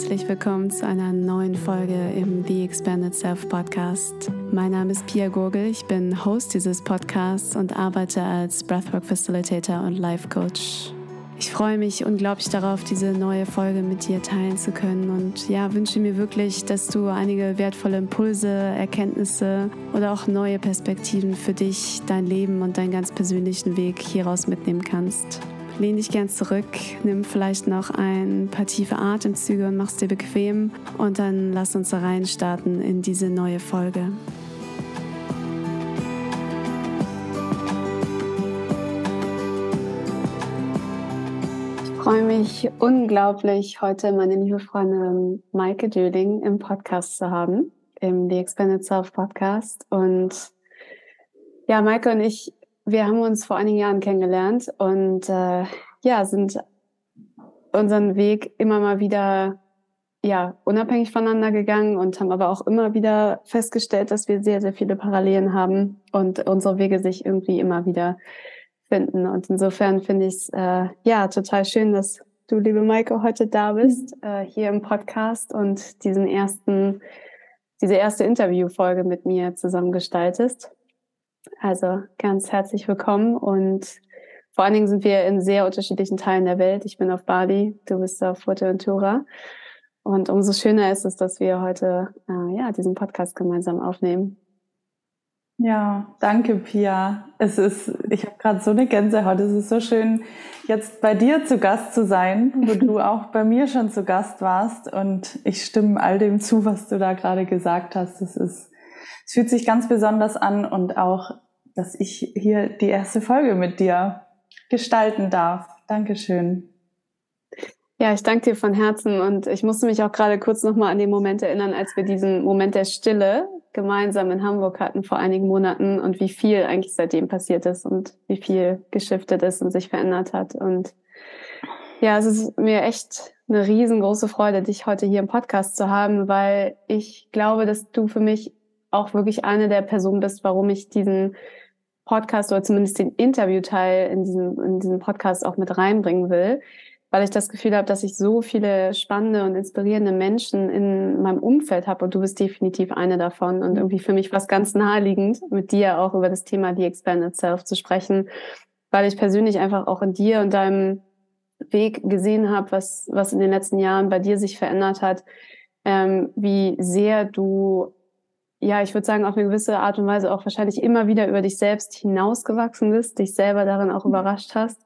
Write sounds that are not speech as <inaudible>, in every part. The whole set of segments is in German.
herzlich willkommen zu einer neuen Folge im The Expanded Self Podcast. Mein Name ist Pia Gurgel, ich bin Host dieses Podcasts und arbeite als Breathwork Facilitator und Life Coach. Ich freue mich unglaublich darauf, diese neue Folge mit dir teilen zu können und ja, wünsche mir wirklich, dass du einige wertvolle Impulse, Erkenntnisse oder auch neue Perspektiven für dich, dein Leben und deinen ganz persönlichen Weg hieraus mitnehmen kannst. Lehn dich gern zurück, nimm vielleicht noch ein paar tiefe Atemzüge und mach's dir bequem und dann lass uns da reinstarten in diese neue Folge. Ich freue mich unglaublich, heute meine liebe Freundin Maike Döling im Podcast zu haben, im The Expanded Self Podcast. Und ja, Maike und ich wir haben uns vor einigen Jahren kennengelernt und äh, ja, sind unseren Weg immer mal wieder ja, unabhängig voneinander gegangen und haben aber auch immer wieder festgestellt, dass wir sehr, sehr viele Parallelen haben und unsere Wege sich irgendwie immer wieder finden. Und insofern finde ich es äh, ja total schön, dass du, liebe Maike, heute da bist, äh, hier im Podcast und diesen ersten, diese erste Interviewfolge mit mir zusammen gestaltest. Also ganz herzlich willkommen und vor allen Dingen sind wir in sehr unterschiedlichen Teilen der Welt. Ich bin auf Bali, du bist auf Fuerteventura. Und umso schöner ist es, dass wir heute äh, ja, diesen Podcast gemeinsam aufnehmen. Ja, danke, Pia. Es ist, ich habe gerade so eine Gänsehaut. Es ist so schön, jetzt bei dir zu Gast zu sein, wo du <laughs> auch bei mir schon zu Gast warst. Und ich stimme all dem zu, was du da gerade gesagt hast. Es ist es fühlt sich ganz besonders an und auch, dass ich hier die erste Folge mit dir gestalten darf. Dankeschön. Ja, ich danke dir von Herzen und ich musste mich auch gerade kurz nochmal an den Moment erinnern, als wir diesen Moment der Stille gemeinsam in Hamburg hatten vor einigen Monaten und wie viel eigentlich seitdem passiert ist und wie viel geschiftet ist und sich verändert hat. Und ja, es ist mir echt eine riesengroße Freude, dich heute hier im Podcast zu haben, weil ich glaube, dass du für mich auch wirklich eine der Personen bist, warum ich diesen Podcast oder zumindest den Interviewteil in diesem, in diesem Podcast auch mit reinbringen will, weil ich das Gefühl habe, dass ich so viele spannende und inspirierende Menschen in meinem Umfeld habe und du bist definitiv eine davon. Und irgendwie für mich was ganz naheliegend, mit dir auch über das Thema The Expanded Self zu sprechen, weil ich persönlich einfach auch in dir und deinem Weg gesehen habe, was, was in den letzten Jahren bei dir sich verändert hat, ähm, wie sehr du ja, ich würde sagen, auf eine gewisse Art und Weise auch wahrscheinlich immer wieder über dich selbst hinausgewachsen bist, dich selber darin auch überrascht hast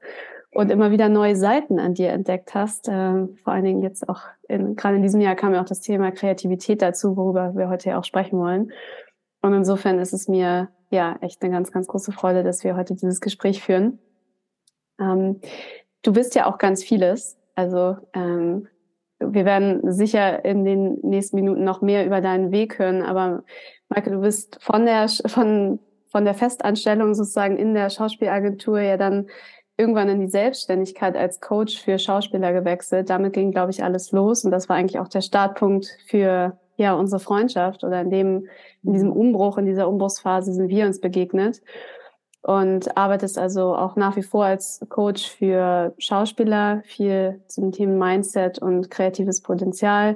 und immer wieder neue Seiten an dir entdeckt hast. Äh, vor allen Dingen jetzt auch, in, gerade in diesem Jahr kam ja auch das Thema Kreativität dazu, worüber wir heute ja auch sprechen wollen. Und insofern ist es mir ja echt eine ganz, ganz große Freude, dass wir heute dieses Gespräch führen. Ähm, du bist ja auch ganz vieles. Also ähm, wir werden sicher in den nächsten Minuten noch mehr über deinen Weg hören, aber Michael, du bist von der, von, von der Festanstellung sozusagen in der Schauspielagentur ja dann irgendwann in die Selbstständigkeit als Coach für Schauspieler gewechselt. Damit ging, glaube ich, alles los. Und das war eigentlich auch der Startpunkt für ja unsere Freundschaft oder in dem in diesem Umbruch, in dieser Umbruchsphase sind wir uns begegnet und arbeitest also auch nach wie vor als Coach für Schauspieler, viel zum Thema Mindset und kreatives Potenzial.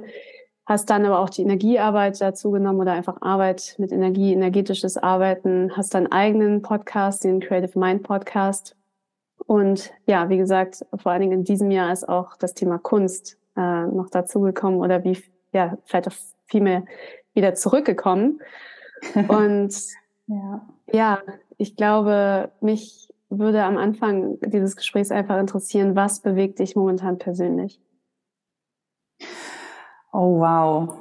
Hast dann aber auch die Energiearbeit dazu genommen oder einfach Arbeit mit Energie, energetisches Arbeiten. Hast deinen eigenen Podcast, den Creative Mind Podcast. Und ja, wie gesagt, vor allen Dingen in diesem Jahr ist auch das Thema Kunst äh, noch dazugekommen oder wie, ja, vielleicht auch viel mehr wieder zurückgekommen. <laughs> Und ja. ja, ich glaube, mich würde am Anfang dieses Gesprächs einfach interessieren, was bewegt dich momentan persönlich? Oh, wow.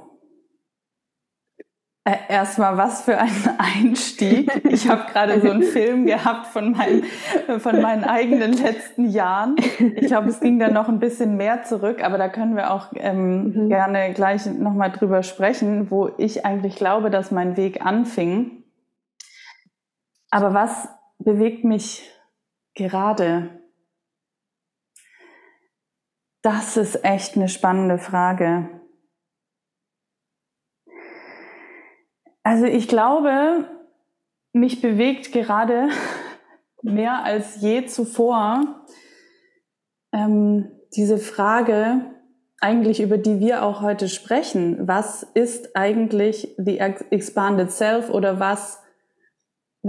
Äh, erstmal, was für ein <laughs> Einstieg. Ich habe gerade so einen Film gehabt von meinen, von meinen eigenen letzten Jahren. Ich glaube, es ging dann noch ein bisschen mehr zurück, aber da können wir auch ähm, mhm. gerne gleich nochmal drüber sprechen, wo ich eigentlich glaube, dass mein Weg anfing. Aber was bewegt mich gerade? Das ist echt eine spannende Frage. Also ich glaube, mich bewegt gerade <laughs> mehr als je zuvor ähm, diese Frage, eigentlich, über die wir auch heute sprechen. Was ist eigentlich the expanded self oder was,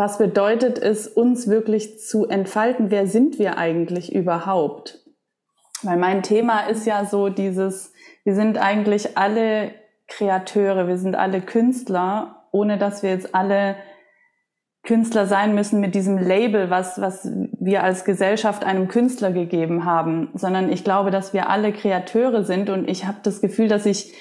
was bedeutet es, uns wirklich zu entfalten? Wer sind wir eigentlich überhaupt? Weil mein Thema ist ja so dieses, wir sind eigentlich alle Kreateure, wir sind alle Künstler, ohne dass wir jetzt alle Künstler sein müssen mit diesem Label, was, was wir als Gesellschaft einem Künstler gegeben haben, sondern ich glaube, dass wir alle Kreateure sind und ich habe das Gefühl, dass ich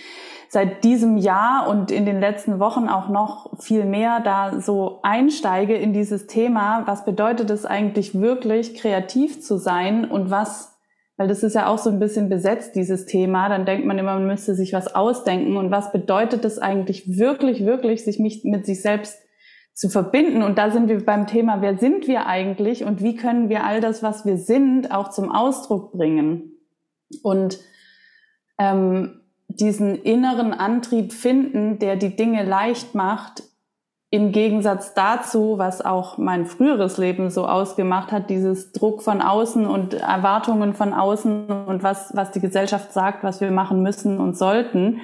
seit diesem Jahr und in den letzten Wochen auch noch viel mehr da so einsteige in dieses Thema, was bedeutet es eigentlich wirklich kreativ zu sein und was, weil das ist ja auch so ein bisschen besetzt, dieses Thema, dann denkt man immer, man müsste sich was ausdenken und was bedeutet es eigentlich wirklich, wirklich, sich mit sich selbst zu verbinden. Und da sind wir beim Thema, wer sind wir eigentlich und wie können wir all das, was wir sind, auch zum Ausdruck bringen. Und ähm, diesen inneren Antrieb finden, der die Dinge leicht macht, im Gegensatz dazu, was auch mein früheres Leben so ausgemacht hat, dieses Druck von außen und Erwartungen von außen und was, was die Gesellschaft sagt, was wir machen müssen und sollten,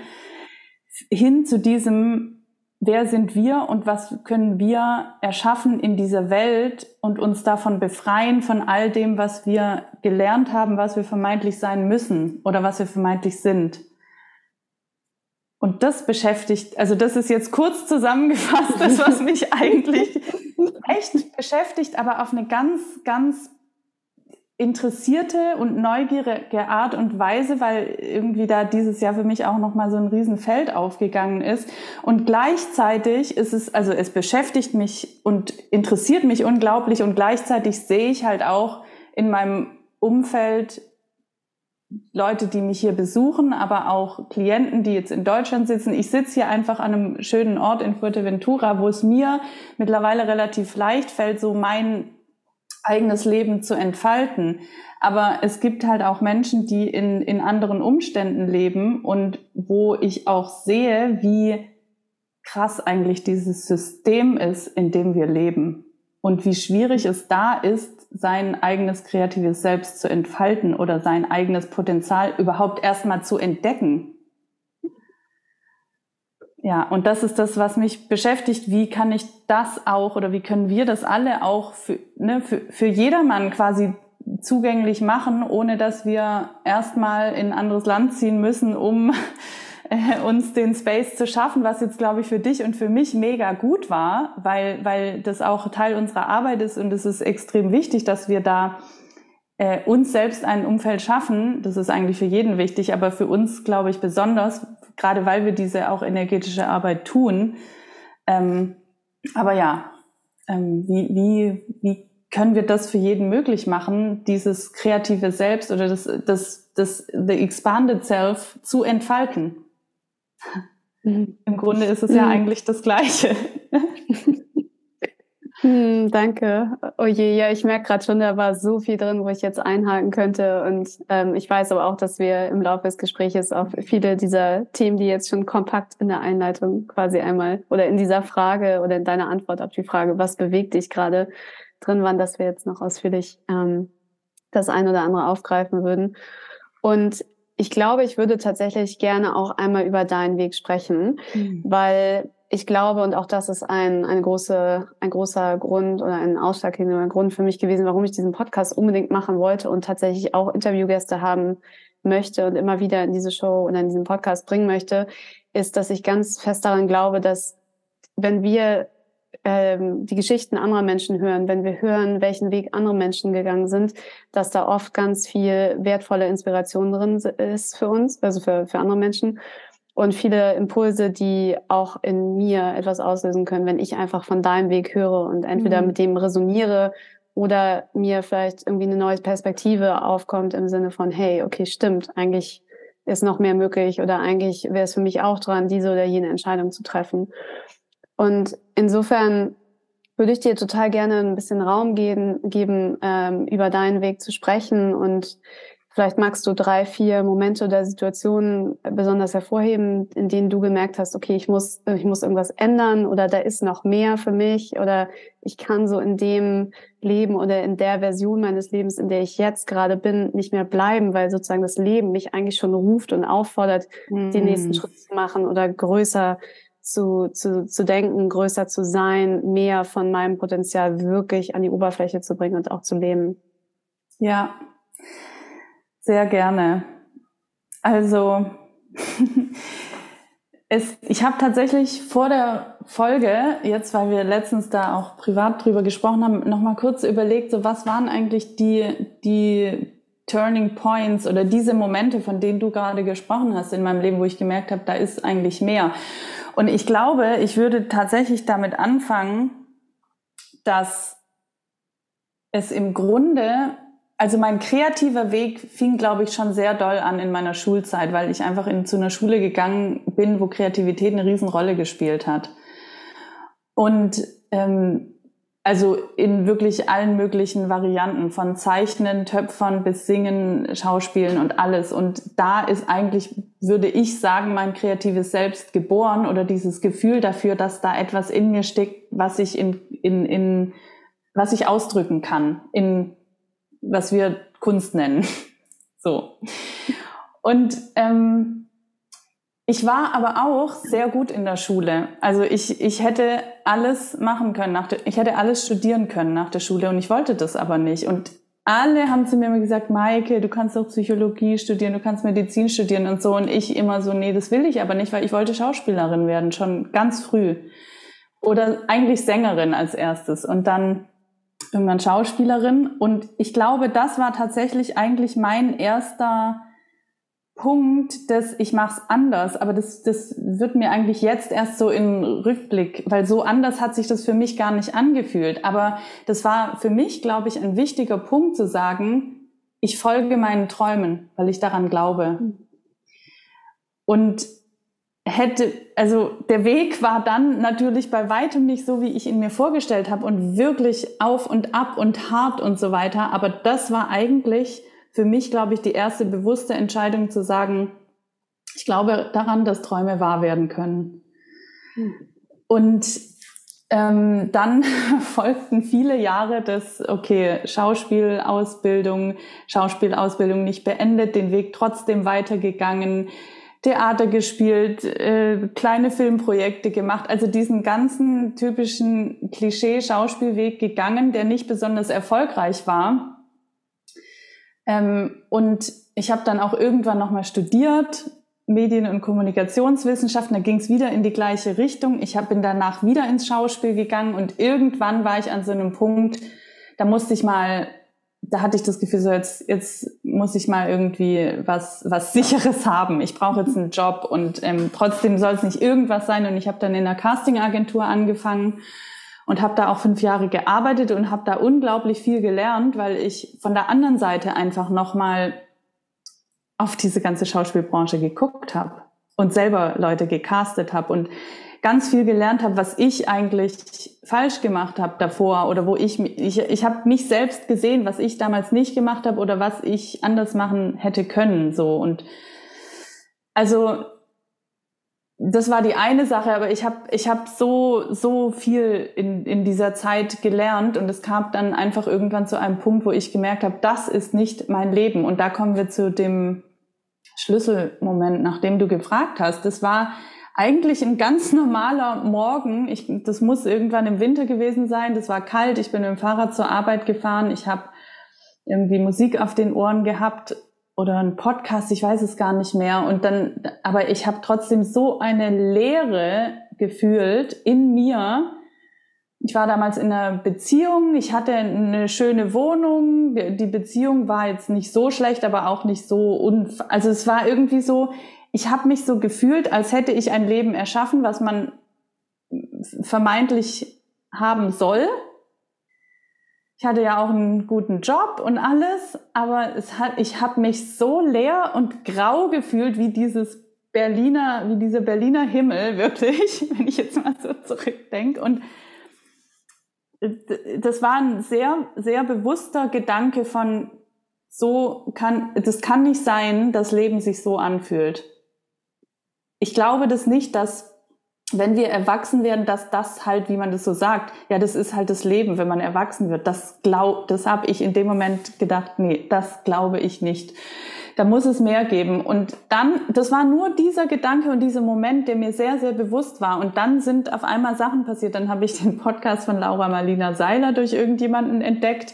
hin zu diesem, wer sind wir und was können wir erschaffen in dieser Welt und uns davon befreien von all dem, was wir gelernt haben, was wir vermeintlich sein müssen oder was wir vermeintlich sind. Und das beschäftigt, also das ist jetzt kurz zusammengefasst, das, was mich <laughs> eigentlich echt beschäftigt, aber auf eine ganz, ganz interessierte und neugierige Art und Weise, weil irgendwie da dieses Jahr für mich auch noch mal so ein Riesenfeld aufgegangen ist. Und gleichzeitig ist es also es beschäftigt mich und interessiert mich unglaublich und gleichzeitig sehe ich halt auch in meinem Umfeld Leute, die mich hier besuchen, aber auch Klienten, die jetzt in Deutschland sitzen. Ich sitze hier einfach an einem schönen Ort in Fuerteventura, wo es mir mittlerweile relativ leicht fällt, so mein eigenes Leben zu entfalten. Aber es gibt halt auch Menschen, die in, in anderen Umständen leben und wo ich auch sehe, wie krass eigentlich dieses System ist, in dem wir leben. Und wie schwierig es da ist, sein eigenes kreatives Selbst zu entfalten oder sein eigenes Potenzial überhaupt erstmal zu entdecken. Ja, und das ist das, was mich beschäftigt. Wie kann ich das auch oder wie können wir das alle auch für, ne, für, für jedermann quasi zugänglich machen, ohne dass wir erstmal in ein anderes Land ziehen müssen, um <laughs> uns den Space zu schaffen, was jetzt, glaube ich, für dich und für mich mega gut war, weil, weil das auch Teil unserer Arbeit ist und es ist extrem wichtig, dass wir da äh, uns selbst ein Umfeld schaffen. Das ist eigentlich für jeden wichtig, aber für uns, glaube ich, besonders, gerade weil wir diese auch energetische Arbeit tun. Ähm, aber ja, ähm, wie, wie, wie können wir das für jeden möglich machen, dieses kreative Selbst oder das, das, das The Expanded Self zu entfalten? Mhm. <laughs> Im Grunde ist es ja mhm. eigentlich das Gleiche. <laughs> Hm, danke. Oh je, ja, ich merke gerade schon, da war so viel drin, wo ich jetzt einhaken könnte. Und ähm, ich weiß aber auch, dass wir im Laufe des Gesprächs auf viele dieser Themen, die jetzt schon kompakt in der Einleitung quasi einmal oder in dieser Frage oder in deiner Antwort auf die Frage, was bewegt dich gerade drin waren, dass wir jetzt noch ausführlich ähm, das ein oder andere aufgreifen würden. Und ich glaube, ich würde tatsächlich gerne auch einmal über deinen Weg sprechen, mhm. weil ich glaube, und auch das ist ein, eine große, ein großer Grund oder ein ausschlaggebender Grund für mich gewesen, warum ich diesen Podcast unbedingt machen wollte und tatsächlich auch Interviewgäste haben möchte und immer wieder in diese Show oder in diesen Podcast bringen möchte, ist, dass ich ganz fest daran glaube, dass wenn wir ähm, die Geschichten anderer Menschen hören, wenn wir hören, welchen Weg andere Menschen gegangen sind, dass da oft ganz viel wertvolle Inspiration drin ist für uns, also für, für andere Menschen und viele Impulse, die auch in mir etwas auslösen können, wenn ich einfach von deinem Weg höre und entweder mhm. mit dem resoniere oder mir vielleicht irgendwie eine neue Perspektive aufkommt im Sinne von, hey, okay, stimmt, eigentlich ist noch mehr möglich oder eigentlich wäre es für mich auch dran, diese oder jene Entscheidung zu treffen. Und insofern würde ich dir total gerne ein bisschen Raum geben, geben ähm, über deinen Weg zu sprechen und Vielleicht magst du drei, vier Momente oder Situationen besonders hervorheben, in denen du gemerkt hast, okay, ich muss, ich muss irgendwas ändern oder da ist noch mehr für mich oder ich kann so in dem Leben oder in der Version meines Lebens, in der ich jetzt gerade bin, nicht mehr bleiben, weil sozusagen das Leben mich eigentlich schon ruft und auffordert, mm. den nächsten Schritt zu machen oder größer zu, zu, zu denken, größer zu sein, mehr von meinem Potenzial wirklich an die Oberfläche zu bringen und auch zu leben. Ja, sehr gerne. Also, <laughs> es, ich habe tatsächlich vor der Folge, jetzt weil wir letztens da auch privat drüber gesprochen haben, nochmal kurz überlegt, so was waren eigentlich die, die Turning Points oder diese Momente, von denen du gerade gesprochen hast in meinem Leben, wo ich gemerkt habe, da ist eigentlich mehr. Und ich glaube, ich würde tatsächlich damit anfangen, dass es im Grunde also mein kreativer Weg fing, glaube ich, schon sehr doll an in meiner Schulzeit, weil ich einfach in, zu einer Schule gegangen bin, wo Kreativität eine Riesenrolle gespielt hat. Und ähm, also in wirklich allen möglichen Varianten, von Zeichnen, Töpfern bis Singen, Schauspielen und alles. Und da ist eigentlich, würde ich sagen, mein kreatives Selbst geboren oder dieses Gefühl dafür, dass da etwas in mir steckt, was ich in, in, in was ich ausdrücken kann in was wir Kunst nennen. <laughs> so. Und ähm, ich war aber auch sehr gut in der Schule. Also ich, ich hätte alles machen können, nach der, ich hätte alles studieren können nach der Schule und ich wollte das aber nicht. Und alle haben zu mir immer gesagt, Maike, du kannst auch Psychologie studieren, du kannst Medizin studieren und so. Und ich immer so, nee, das will ich aber nicht, weil ich wollte Schauspielerin werden, schon ganz früh. Oder eigentlich Sängerin als erstes. Und dann irgendwann Schauspielerin. Und ich glaube, das war tatsächlich eigentlich mein erster Punkt, dass ich mache es anders. Aber das, das wird mir eigentlich jetzt erst so in Rückblick, weil so anders hat sich das für mich gar nicht angefühlt. Aber das war für mich, glaube ich, ein wichtiger Punkt zu sagen, ich folge meinen Träumen, weil ich daran glaube. Hm. Und hätte, also der Weg war dann natürlich bei weitem nicht so, wie ich ihn mir vorgestellt habe und wirklich auf und ab und hart und so weiter. Aber das war eigentlich für mich, glaube ich, die erste bewusste Entscheidung zu sagen, ich glaube daran, dass Träume wahr werden können. Hm. Und ähm, dann <laughs> folgten viele Jahre des, okay, Schauspielausbildung, Schauspielausbildung nicht beendet, den Weg trotzdem weitergegangen, Theater gespielt, äh, kleine Filmprojekte gemacht, also diesen ganzen typischen Klischee-Schauspielweg gegangen, der nicht besonders erfolgreich war. Ähm, und ich habe dann auch irgendwann nochmal studiert, Medien- und Kommunikationswissenschaften, da ging es wieder in die gleiche Richtung. Ich hab, bin danach wieder ins Schauspiel gegangen und irgendwann war ich an so einem Punkt, da musste ich mal da hatte ich das Gefühl, so jetzt, jetzt muss ich mal irgendwie was, was Sicheres haben. Ich brauche jetzt einen Job und ähm, trotzdem soll es nicht irgendwas sein. Und ich habe dann in einer Castingagentur angefangen und habe da auch fünf Jahre gearbeitet und habe da unglaublich viel gelernt, weil ich von der anderen Seite einfach nochmal auf diese ganze Schauspielbranche geguckt habe und selber Leute gecastet habe und ganz viel gelernt habe, was ich eigentlich falsch gemacht habe davor oder wo ich ich, ich habe mich selbst gesehen, was ich damals nicht gemacht habe oder was ich anders machen hätte können so. Und also das war die eine Sache, aber ich habe ich habe so so viel in in dieser Zeit gelernt und es kam dann einfach irgendwann zu einem Punkt, wo ich gemerkt habe, das ist nicht mein Leben und da kommen wir zu dem Schlüsselmoment, nach dem du gefragt hast. Das war eigentlich ein ganz normaler Morgen. Ich, das muss irgendwann im Winter gewesen sein. Das war kalt. Ich bin mit dem Fahrrad zur Arbeit gefahren. Ich habe irgendwie Musik auf den Ohren gehabt oder ein Podcast. Ich weiß es gar nicht mehr. Und dann, aber ich habe trotzdem so eine Leere gefühlt in mir. Ich war damals in einer Beziehung. Ich hatte eine schöne Wohnung. Die Beziehung war jetzt nicht so schlecht, aber auch nicht so unf also es war irgendwie so, ich habe mich so gefühlt, als hätte ich ein Leben erschaffen, was man vermeintlich haben soll. Ich hatte ja auch einen guten Job und alles, aber es hat, ich habe mich so leer und grau gefühlt wie dieses Berliner, wie dieser Berliner Himmel, <laughs> wirklich, wenn ich jetzt mal so zurückdenke. Und das war ein sehr, sehr bewusster Gedanke von, so kann, das kann nicht sein, dass Leben sich so anfühlt. Ich glaube das nicht, dass wenn wir erwachsen werden, dass das halt, wie man das so sagt, ja, das ist halt das Leben, wenn man erwachsen wird. Das glaub, das habe ich in dem Moment gedacht, nee, das glaube ich nicht. Da muss es mehr geben. Und dann, das war nur dieser Gedanke und dieser Moment, der mir sehr, sehr bewusst war. Und dann sind auf einmal Sachen passiert. Dann habe ich den Podcast von Laura Marlina Seiler durch irgendjemanden entdeckt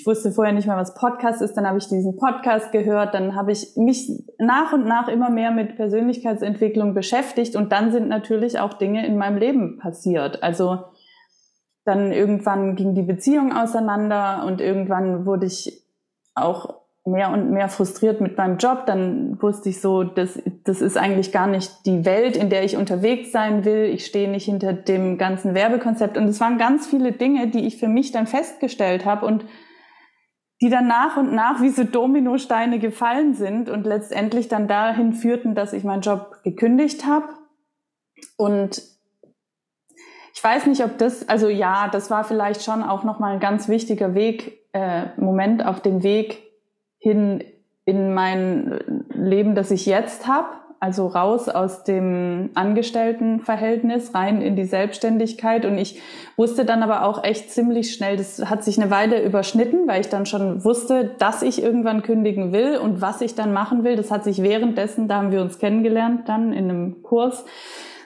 ich wusste vorher nicht mal, was Podcast ist. Dann habe ich diesen Podcast gehört. Dann habe ich mich nach und nach immer mehr mit Persönlichkeitsentwicklung beschäftigt. Und dann sind natürlich auch Dinge in meinem Leben passiert. Also dann irgendwann ging die Beziehung auseinander und irgendwann wurde ich auch mehr und mehr frustriert mit meinem Job. Dann wusste ich so, das, das ist eigentlich gar nicht die Welt, in der ich unterwegs sein will. Ich stehe nicht hinter dem ganzen Werbekonzept. Und es waren ganz viele Dinge, die ich für mich dann festgestellt habe und die dann nach und nach wie so Dominosteine gefallen sind und letztendlich dann dahin führten, dass ich meinen Job gekündigt habe. Und ich weiß nicht, ob das, also ja, das war vielleicht schon auch nochmal ein ganz wichtiger Weg, äh, Moment auf dem Weg hin in mein Leben, das ich jetzt habe also raus aus dem Angestelltenverhältnis rein in die Selbstständigkeit. Und ich wusste dann aber auch echt ziemlich schnell, das hat sich eine Weile überschnitten, weil ich dann schon wusste, dass ich irgendwann kündigen will und was ich dann machen will. Das hat sich währenddessen, da haben wir uns kennengelernt, dann in einem Kurs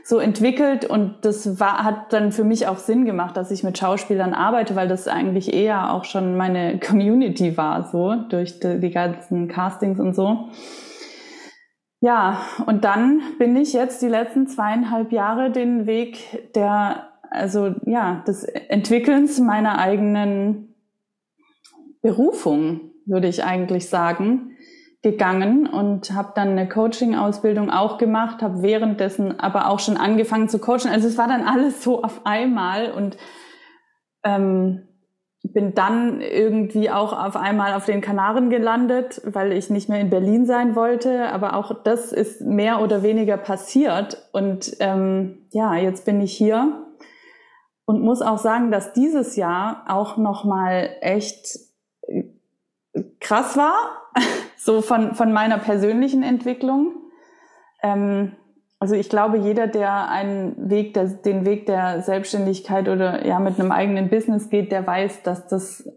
so entwickelt und das war, hat dann für mich auch Sinn gemacht, dass ich mit Schauspielern arbeite, weil das eigentlich eher auch schon meine <laughs> Community war, so durch die, die ganzen Castings und so. Ja, und dann bin ich jetzt die letzten zweieinhalb Jahre den Weg der, also ja, des Entwickelns meiner eigenen Berufung, würde ich eigentlich sagen, gegangen und habe dann eine Coaching-Ausbildung auch gemacht, habe währenddessen aber auch schon angefangen zu coachen. Also es war dann alles so auf einmal und ähm, bin dann irgendwie auch auf einmal auf den Kanaren gelandet, weil ich nicht mehr in Berlin sein wollte. Aber auch das ist mehr oder weniger passiert. Und ähm, ja, jetzt bin ich hier und muss auch sagen, dass dieses Jahr auch noch mal echt äh, krass war, <laughs> so von von meiner persönlichen Entwicklung. Ähm, also ich glaube, jeder, der einen Weg, der, den Weg der Selbstständigkeit oder ja mit einem eigenen Business geht, der weiß, dass das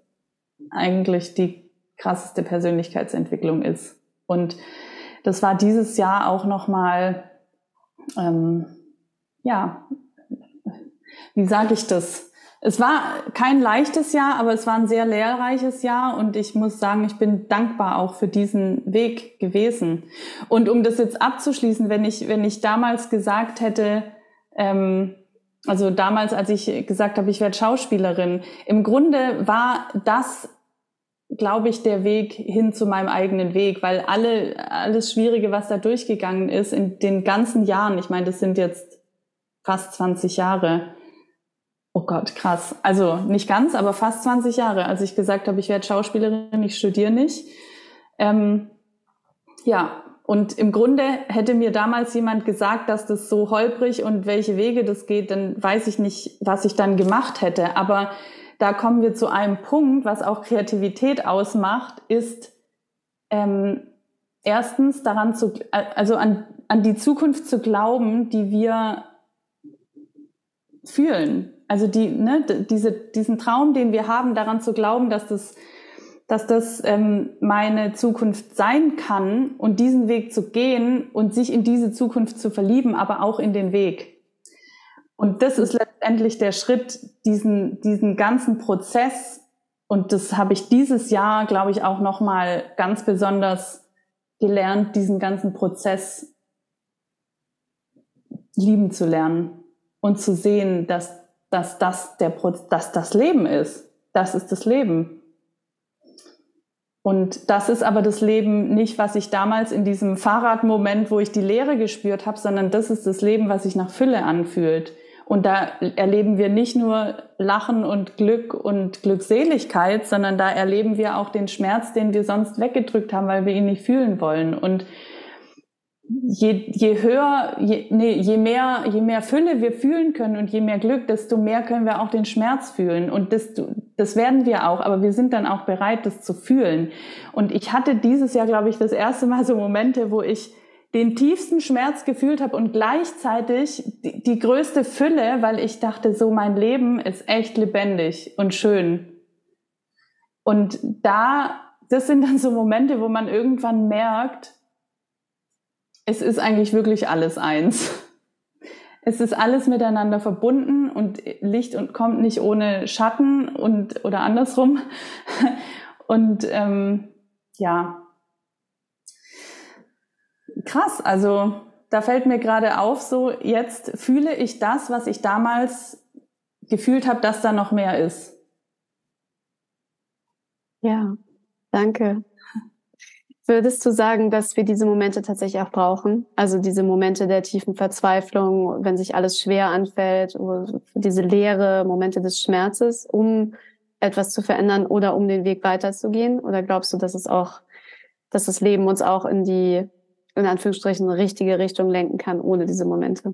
eigentlich die krasseste Persönlichkeitsentwicklung ist. Und das war dieses Jahr auch nochmal, ähm, ja, wie sage ich das? Es war kein leichtes Jahr, aber es war ein sehr lehrreiches Jahr und ich muss sagen, ich bin dankbar auch für diesen Weg gewesen. Und um das jetzt abzuschließen, wenn ich, wenn ich damals gesagt hätte, ähm, also damals, als ich gesagt habe, ich werde Schauspielerin, im Grunde war das, glaube ich, der Weg hin zu meinem eigenen Weg, weil alle, alles Schwierige, was da durchgegangen ist in den ganzen Jahren, ich meine, das sind jetzt fast 20 Jahre, Oh Gott, krass. Also nicht ganz, aber fast 20 Jahre, als ich gesagt habe, ich werde Schauspielerin, ich studiere nicht. Ähm, ja, und im Grunde hätte mir damals jemand gesagt, dass das so holprig und welche Wege das geht, dann weiß ich nicht, was ich dann gemacht hätte. Aber da kommen wir zu einem Punkt, was auch Kreativität ausmacht, ist ähm, erstens daran zu, also an, an die Zukunft zu glauben, die wir fühlen. Also die, ne, diese, diesen Traum, den wir haben, daran zu glauben, dass das, dass das ähm, meine Zukunft sein kann und diesen Weg zu gehen und sich in diese Zukunft zu verlieben, aber auch in den Weg. Und das ist letztendlich der Schritt, diesen, diesen ganzen Prozess. Und das habe ich dieses Jahr, glaube ich, auch noch mal ganz besonders gelernt, diesen ganzen Prozess lieben zu lernen und zu sehen, dass dass das, der, dass das Leben ist. Das ist das Leben. Und das ist aber das Leben nicht, was ich damals in diesem Fahrradmoment, wo ich die Leere gespürt habe, sondern das ist das Leben, was sich nach Fülle anfühlt. Und da erleben wir nicht nur Lachen und Glück und Glückseligkeit, sondern da erleben wir auch den Schmerz, den wir sonst weggedrückt haben, weil wir ihn nicht fühlen wollen. Und je, je höher, je, nee, je mehr, je mehr Fülle wir fühlen können und je mehr Glück, desto mehr können wir auch den Schmerz fühlen. Und das, das werden wir auch, aber wir sind dann auch bereit, das zu fühlen. Und ich hatte dieses Jahr, glaube ich, das erste Mal so Momente, wo ich den tiefsten Schmerz gefühlt habe und gleichzeitig die, die größte Fülle, weil ich dachte, so mein Leben ist echt lebendig und schön. Und da, das sind dann so Momente, wo man irgendwann merkt, es ist eigentlich wirklich alles eins. Es ist alles miteinander verbunden und Licht und kommt nicht ohne Schatten und oder andersrum. <laughs> Und ähm, ja, krass. Also da fällt mir gerade auf, so jetzt fühle ich das, was ich damals gefühlt habe, dass da noch mehr ist. Ja, danke. Würdest du sagen, dass wir diese Momente tatsächlich auch brauchen? Also diese Momente der tiefen Verzweiflung, wenn sich alles schwer anfällt, diese leere Momente des Schmerzes, um etwas zu verändern oder um den Weg weiterzugehen? Oder glaubst du, dass es auch, dass das Leben uns auch in die, in Anführungsstrichen, richtige Richtung lenken kann, ohne diese Momente?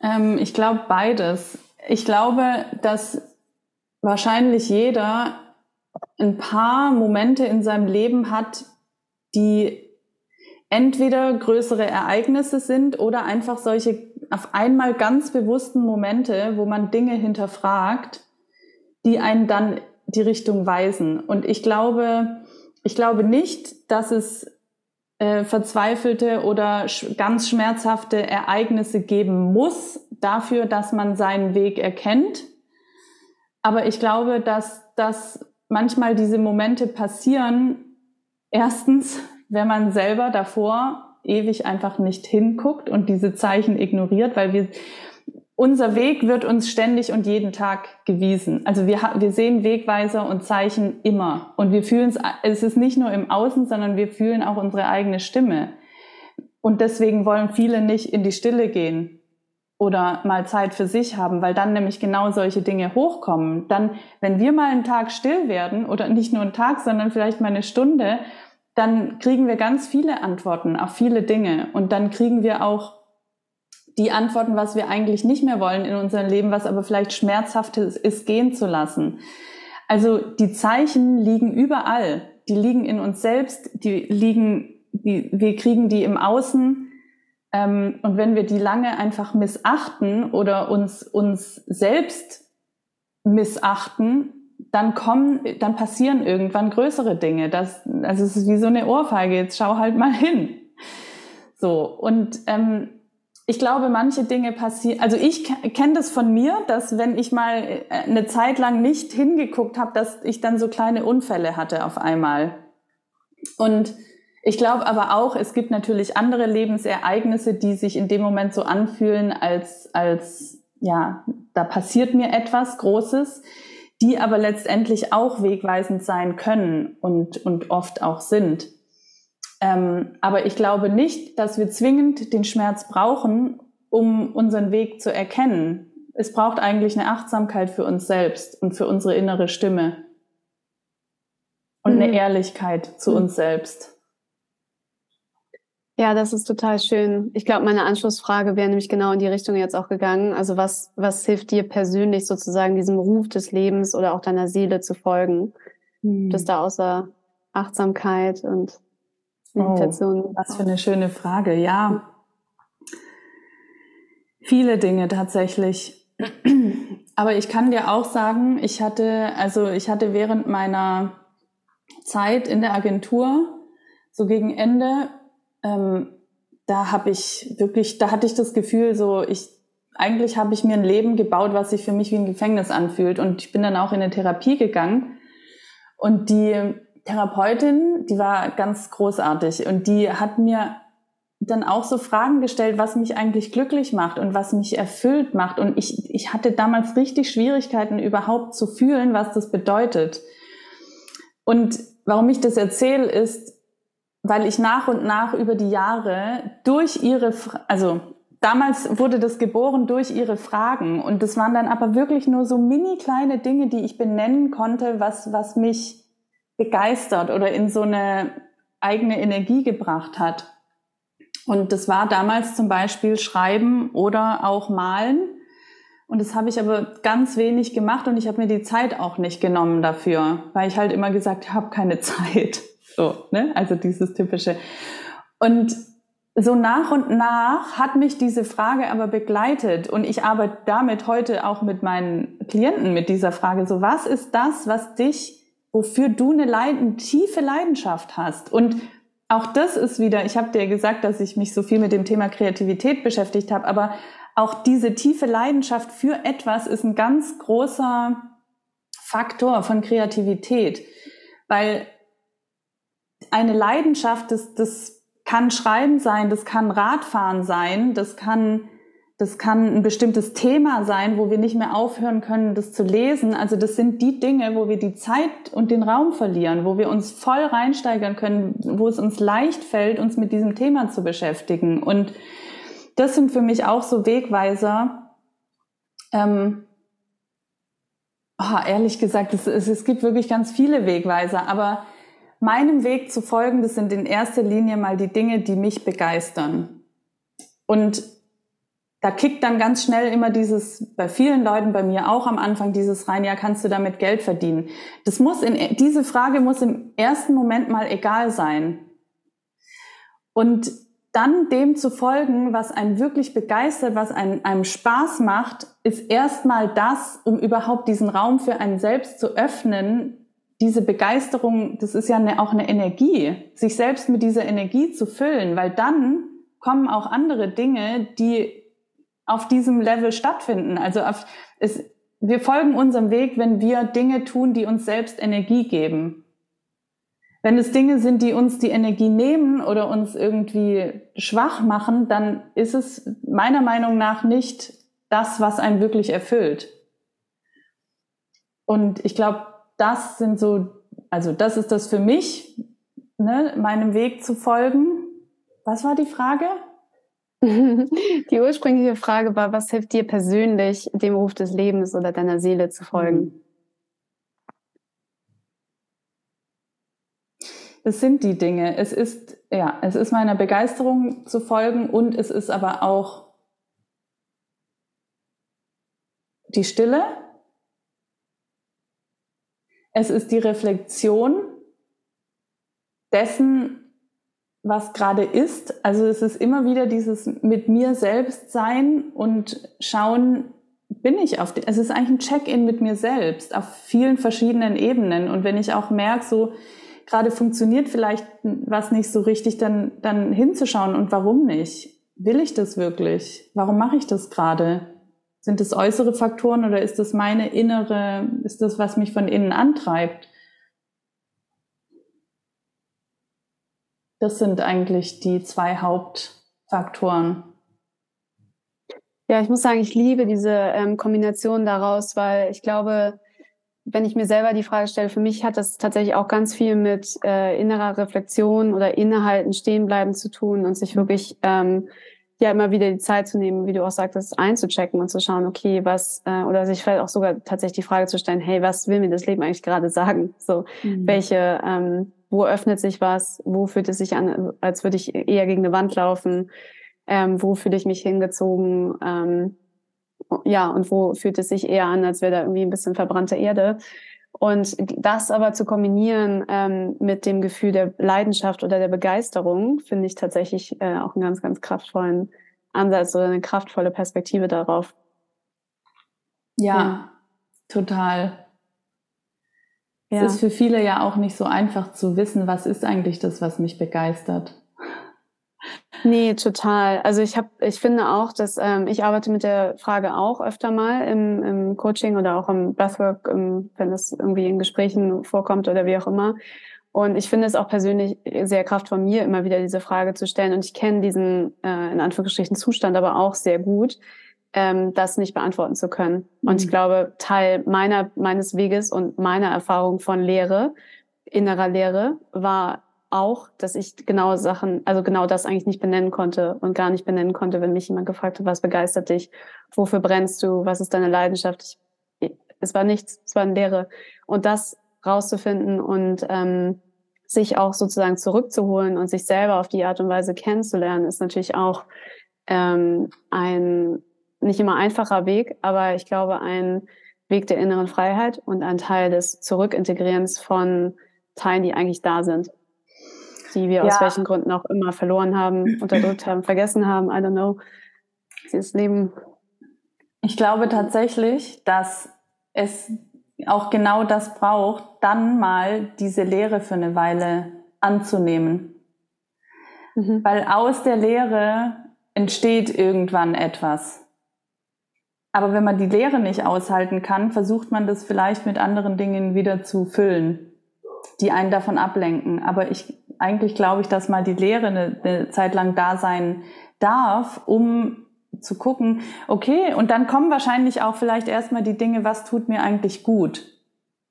Ähm, ich glaube beides. Ich glaube, dass wahrscheinlich jeder ein paar Momente in seinem Leben hat, die entweder größere Ereignisse sind oder einfach solche auf einmal ganz bewussten Momente, wo man Dinge hinterfragt, die einen dann die Richtung weisen. Und ich glaube, ich glaube nicht, dass es äh, verzweifelte oder ganz schmerzhafte Ereignisse geben muss dafür, dass man seinen Weg erkennt. Aber ich glaube, dass das manchmal diese Momente passieren, erstens, wenn man selber davor ewig einfach nicht hinguckt und diese Zeichen ignoriert, weil wir, unser Weg wird uns ständig und jeden Tag gewiesen. Also wir, wir sehen Wegweiser und Zeichen immer. Und wir fühlen es, es ist nicht nur im Außen, sondern wir fühlen auch unsere eigene Stimme. Und deswegen wollen viele nicht in die Stille gehen, oder mal Zeit für sich haben, weil dann nämlich genau solche Dinge hochkommen. Dann, wenn wir mal einen Tag still werden oder nicht nur einen Tag, sondern vielleicht mal eine Stunde, dann kriegen wir ganz viele Antworten auf viele Dinge und dann kriegen wir auch die Antworten, was wir eigentlich nicht mehr wollen in unserem Leben, was aber vielleicht schmerzhaft ist, gehen zu lassen. Also die Zeichen liegen überall. Die liegen in uns selbst, die liegen, die, wir kriegen die im Außen, ähm, und wenn wir die lange einfach missachten oder uns, uns selbst missachten, dann kommen, dann passieren irgendwann größere Dinge. Das, also es ist wie so eine Ohrfeige. Jetzt schau halt mal hin. So. Und, ähm, ich glaube, manche Dinge passieren, also ich kenne das von mir, dass wenn ich mal äh, eine Zeit lang nicht hingeguckt habe, dass ich dann so kleine Unfälle hatte auf einmal. Und ich glaube aber auch, es gibt natürlich andere Lebensereignisse, die sich in dem Moment so anfühlen, als, als, ja, da passiert mir etwas Großes, die aber letztendlich auch wegweisend sein können und, und oft auch sind. Ähm, aber ich glaube nicht, dass wir zwingend den Schmerz brauchen, um unseren Weg zu erkennen. Es braucht eigentlich eine Achtsamkeit für uns selbst und für unsere innere Stimme. Und mhm. eine Ehrlichkeit zu mhm. uns selbst. Ja, das ist total schön. Ich glaube, meine Anschlussfrage wäre nämlich genau in die Richtung jetzt auch gegangen. Also was, was hilft dir persönlich sozusagen diesem Ruf des Lebens oder auch deiner Seele zu folgen? Hm. Das da außer Achtsamkeit und Meditation. Oh, was für eine schöne Frage. Ja. Viele Dinge tatsächlich. Aber ich kann dir auch sagen, ich hatte, also ich hatte während meiner Zeit in der Agentur, so gegen Ende, ähm, da habe ich wirklich, da hatte ich das Gefühl, so ich eigentlich habe ich mir ein Leben gebaut, was sich für mich wie ein Gefängnis anfühlt. Und ich bin dann auch in eine Therapie gegangen. Und die Therapeutin, die war ganz großartig und die hat mir dann auch so Fragen gestellt, was mich eigentlich glücklich macht und was mich erfüllt macht. Und ich, ich hatte damals richtig Schwierigkeiten, überhaupt zu fühlen, was das bedeutet. Und warum ich das erzähle, ist, weil ich nach und nach über die Jahre durch ihre, also damals wurde das geboren durch ihre Fragen und das waren dann aber wirklich nur so mini kleine Dinge, die ich benennen konnte, was, was mich begeistert oder in so eine, eigene Energie gebracht hat. Und das war damals zum Beispiel Schreiben oder auch Malen. Und das habe ich aber ganz wenig gemacht und ich habe mir die Zeit auch nicht genommen dafür, weil ich halt immer gesagt habe, keine Zeit. So, ne? Also dieses typische. Und so nach und nach hat mich diese Frage aber begleitet und ich arbeite damit heute auch mit meinen Klienten mit dieser Frage. So, was ist das, was dich, wofür du eine, Leid eine tiefe Leidenschaft hast? Und auch das ist wieder, ich habe dir gesagt, dass ich mich so viel mit dem Thema Kreativität beschäftigt habe, aber auch diese tiefe Leidenschaft für etwas ist ein ganz großer Faktor von Kreativität, weil eine Leidenschaft, das, das kann Schreiben sein, das kann Radfahren sein, das kann, das kann ein bestimmtes Thema sein, wo wir nicht mehr aufhören können, das zu lesen. Also das sind die Dinge, wo wir die Zeit und den Raum verlieren, wo wir uns voll reinsteigern können, wo es uns leicht fällt, uns mit diesem Thema zu beschäftigen. Und das sind für mich auch so Wegweiser. Ähm, oh, ehrlich gesagt, es, es, es gibt wirklich ganz viele Wegweiser, aber meinem Weg zu folgen, das sind in erster Linie mal die Dinge, die mich begeistern. Und da kickt dann ganz schnell immer dieses, bei vielen Leuten, bei mir auch am Anfang, dieses rein, ja, kannst du damit Geld verdienen? Das muss in, diese Frage muss im ersten Moment mal egal sein. Und dann dem zu folgen, was einen wirklich begeistert, was einen, einem Spaß macht, ist erstmal das, um überhaupt diesen Raum für einen selbst zu öffnen, diese Begeisterung, das ist ja eine, auch eine Energie, sich selbst mit dieser Energie zu füllen, weil dann kommen auch andere Dinge, die auf diesem Level stattfinden. Also auf, es, wir folgen unserem Weg, wenn wir Dinge tun, die uns selbst Energie geben. Wenn es Dinge sind, die uns die Energie nehmen oder uns irgendwie schwach machen, dann ist es meiner Meinung nach nicht das, was einen wirklich erfüllt. Und ich glaube, das sind so, also das ist das für mich, ne, meinem Weg zu folgen. Was war die Frage? <laughs> Die ursprüngliche Frage war, was hilft dir persönlich, dem Ruf des Lebens oder deiner Seele zu folgen? Es sind die Dinge. Es ist, ja, es ist meiner Begeisterung zu folgen und es ist aber auch die Stille, es ist die Reflexion dessen, was gerade ist. Also es ist immer wieder dieses mit mir selbst sein und schauen, bin ich auf, die, es ist eigentlich ein Check-in mit mir selbst auf vielen verschiedenen Ebenen. Und wenn ich auch merke, so gerade funktioniert vielleicht was nicht so richtig, dann, dann hinzuschauen und warum nicht? Will ich das wirklich? Warum mache ich das gerade? Sind das äußere Faktoren oder ist das meine innere, ist das, was mich von innen antreibt? Das sind eigentlich die zwei Hauptfaktoren. Ja, ich muss sagen, ich liebe diese ähm, Kombination daraus, weil ich glaube, wenn ich mir selber die Frage stelle, für mich hat das tatsächlich auch ganz viel mit äh, innerer Reflexion oder Innehalten, Stehenbleiben zu tun und sich wirklich ähm, ja immer wieder die Zeit zu nehmen, wie du auch sagtest, einzuchecken und zu schauen, okay, was, äh, oder sich vielleicht auch sogar tatsächlich die Frage zu stellen, hey, was will mir das Leben eigentlich gerade sagen? So, mhm. welche, ähm, wo öffnet sich was, wo fühlt es sich an, als würde ich eher gegen eine Wand laufen, ähm, wo fühle ich mich hingezogen, ähm, ja, und wo fühlt es sich eher an, als wäre da irgendwie ein bisschen verbrannte Erde. Und das aber zu kombinieren ähm, mit dem Gefühl der Leidenschaft oder der Begeisterung, finde ich tatsächlich äh, auch einen ganz, ganz kraftvollen Ansatz oder eine kraftvolle Perspektive darauf. Ja, ja. total. Ja. Es ist für viele ja auch nicht so einfach zu wissen, was ist eigentlich das, was mich begeistert. Nee, total. Also ich habe, ich finde auch, dass ähm, ich arbeite mit der Frage auch öfter mal im, im Coaching oder auch im Breathwork, im, wenn das irgendwie in Gesprächen vorkommt oder wie auch immer. Und ich finde es auch persönlich sehr kraft von mir, immer wieder diese Frage zu stellen. Und ich kenne diesen, äh, in Anführungsstrichen, Zustand aber auch sehr gut, ähm, das nicht beantworten zu können. Mhm. Und ich mhm. glaube, Teil meiner, meines Weges und meiner Erfahrung von Lehre, innerer Lehre, war auch, dass ich genau Sachen, also genau das eigentlich nicht benennen konnte und gar nicht benennen konnte, wenn mich jemand gefragt hat, was begeistert dich, wofür brennst du, was ist deine Leidenschaft. Ich, es war nichts, es war eine Lehre. Und das rauszufinden und ähm, sich auch sozusagen zurückzuholen und sich selber auf die Art und Weise kennenzulernen, ist natürlich auch ähm, ein nicht immer einfacher Weg, aber ich glaube ein Weg der inneren Freiheit und ein Teil des Zurückintegrierens von Teilen, die eigentlich da sind, die wir ja. aus welchen Gründen auch immer verloren haben, unterdrückt haben, vergessen haben, I don't know. Dieses Leben. Ich glaube tatsächlich, dass es auch genau das braucht, dann mal diese Lehre für eine Weile anzunehmen. Mhm. Weil aus der Lehre entsteht irgendwann etwas. Aber wenn man die Lehre nicht aushalten kann, versucht man das vielleicht mit anderen Dingen wieder zu füllen, die einen davon ablenken. Aber ich, eigentlich glaube ich, dass mal die Lehre eine, eine Zeit lang da sein darf, um zu gucken, okay, und dann kommen wahrscheinlich auch vielleicht erstmal die Dinge, was tut mir eigentlich gut?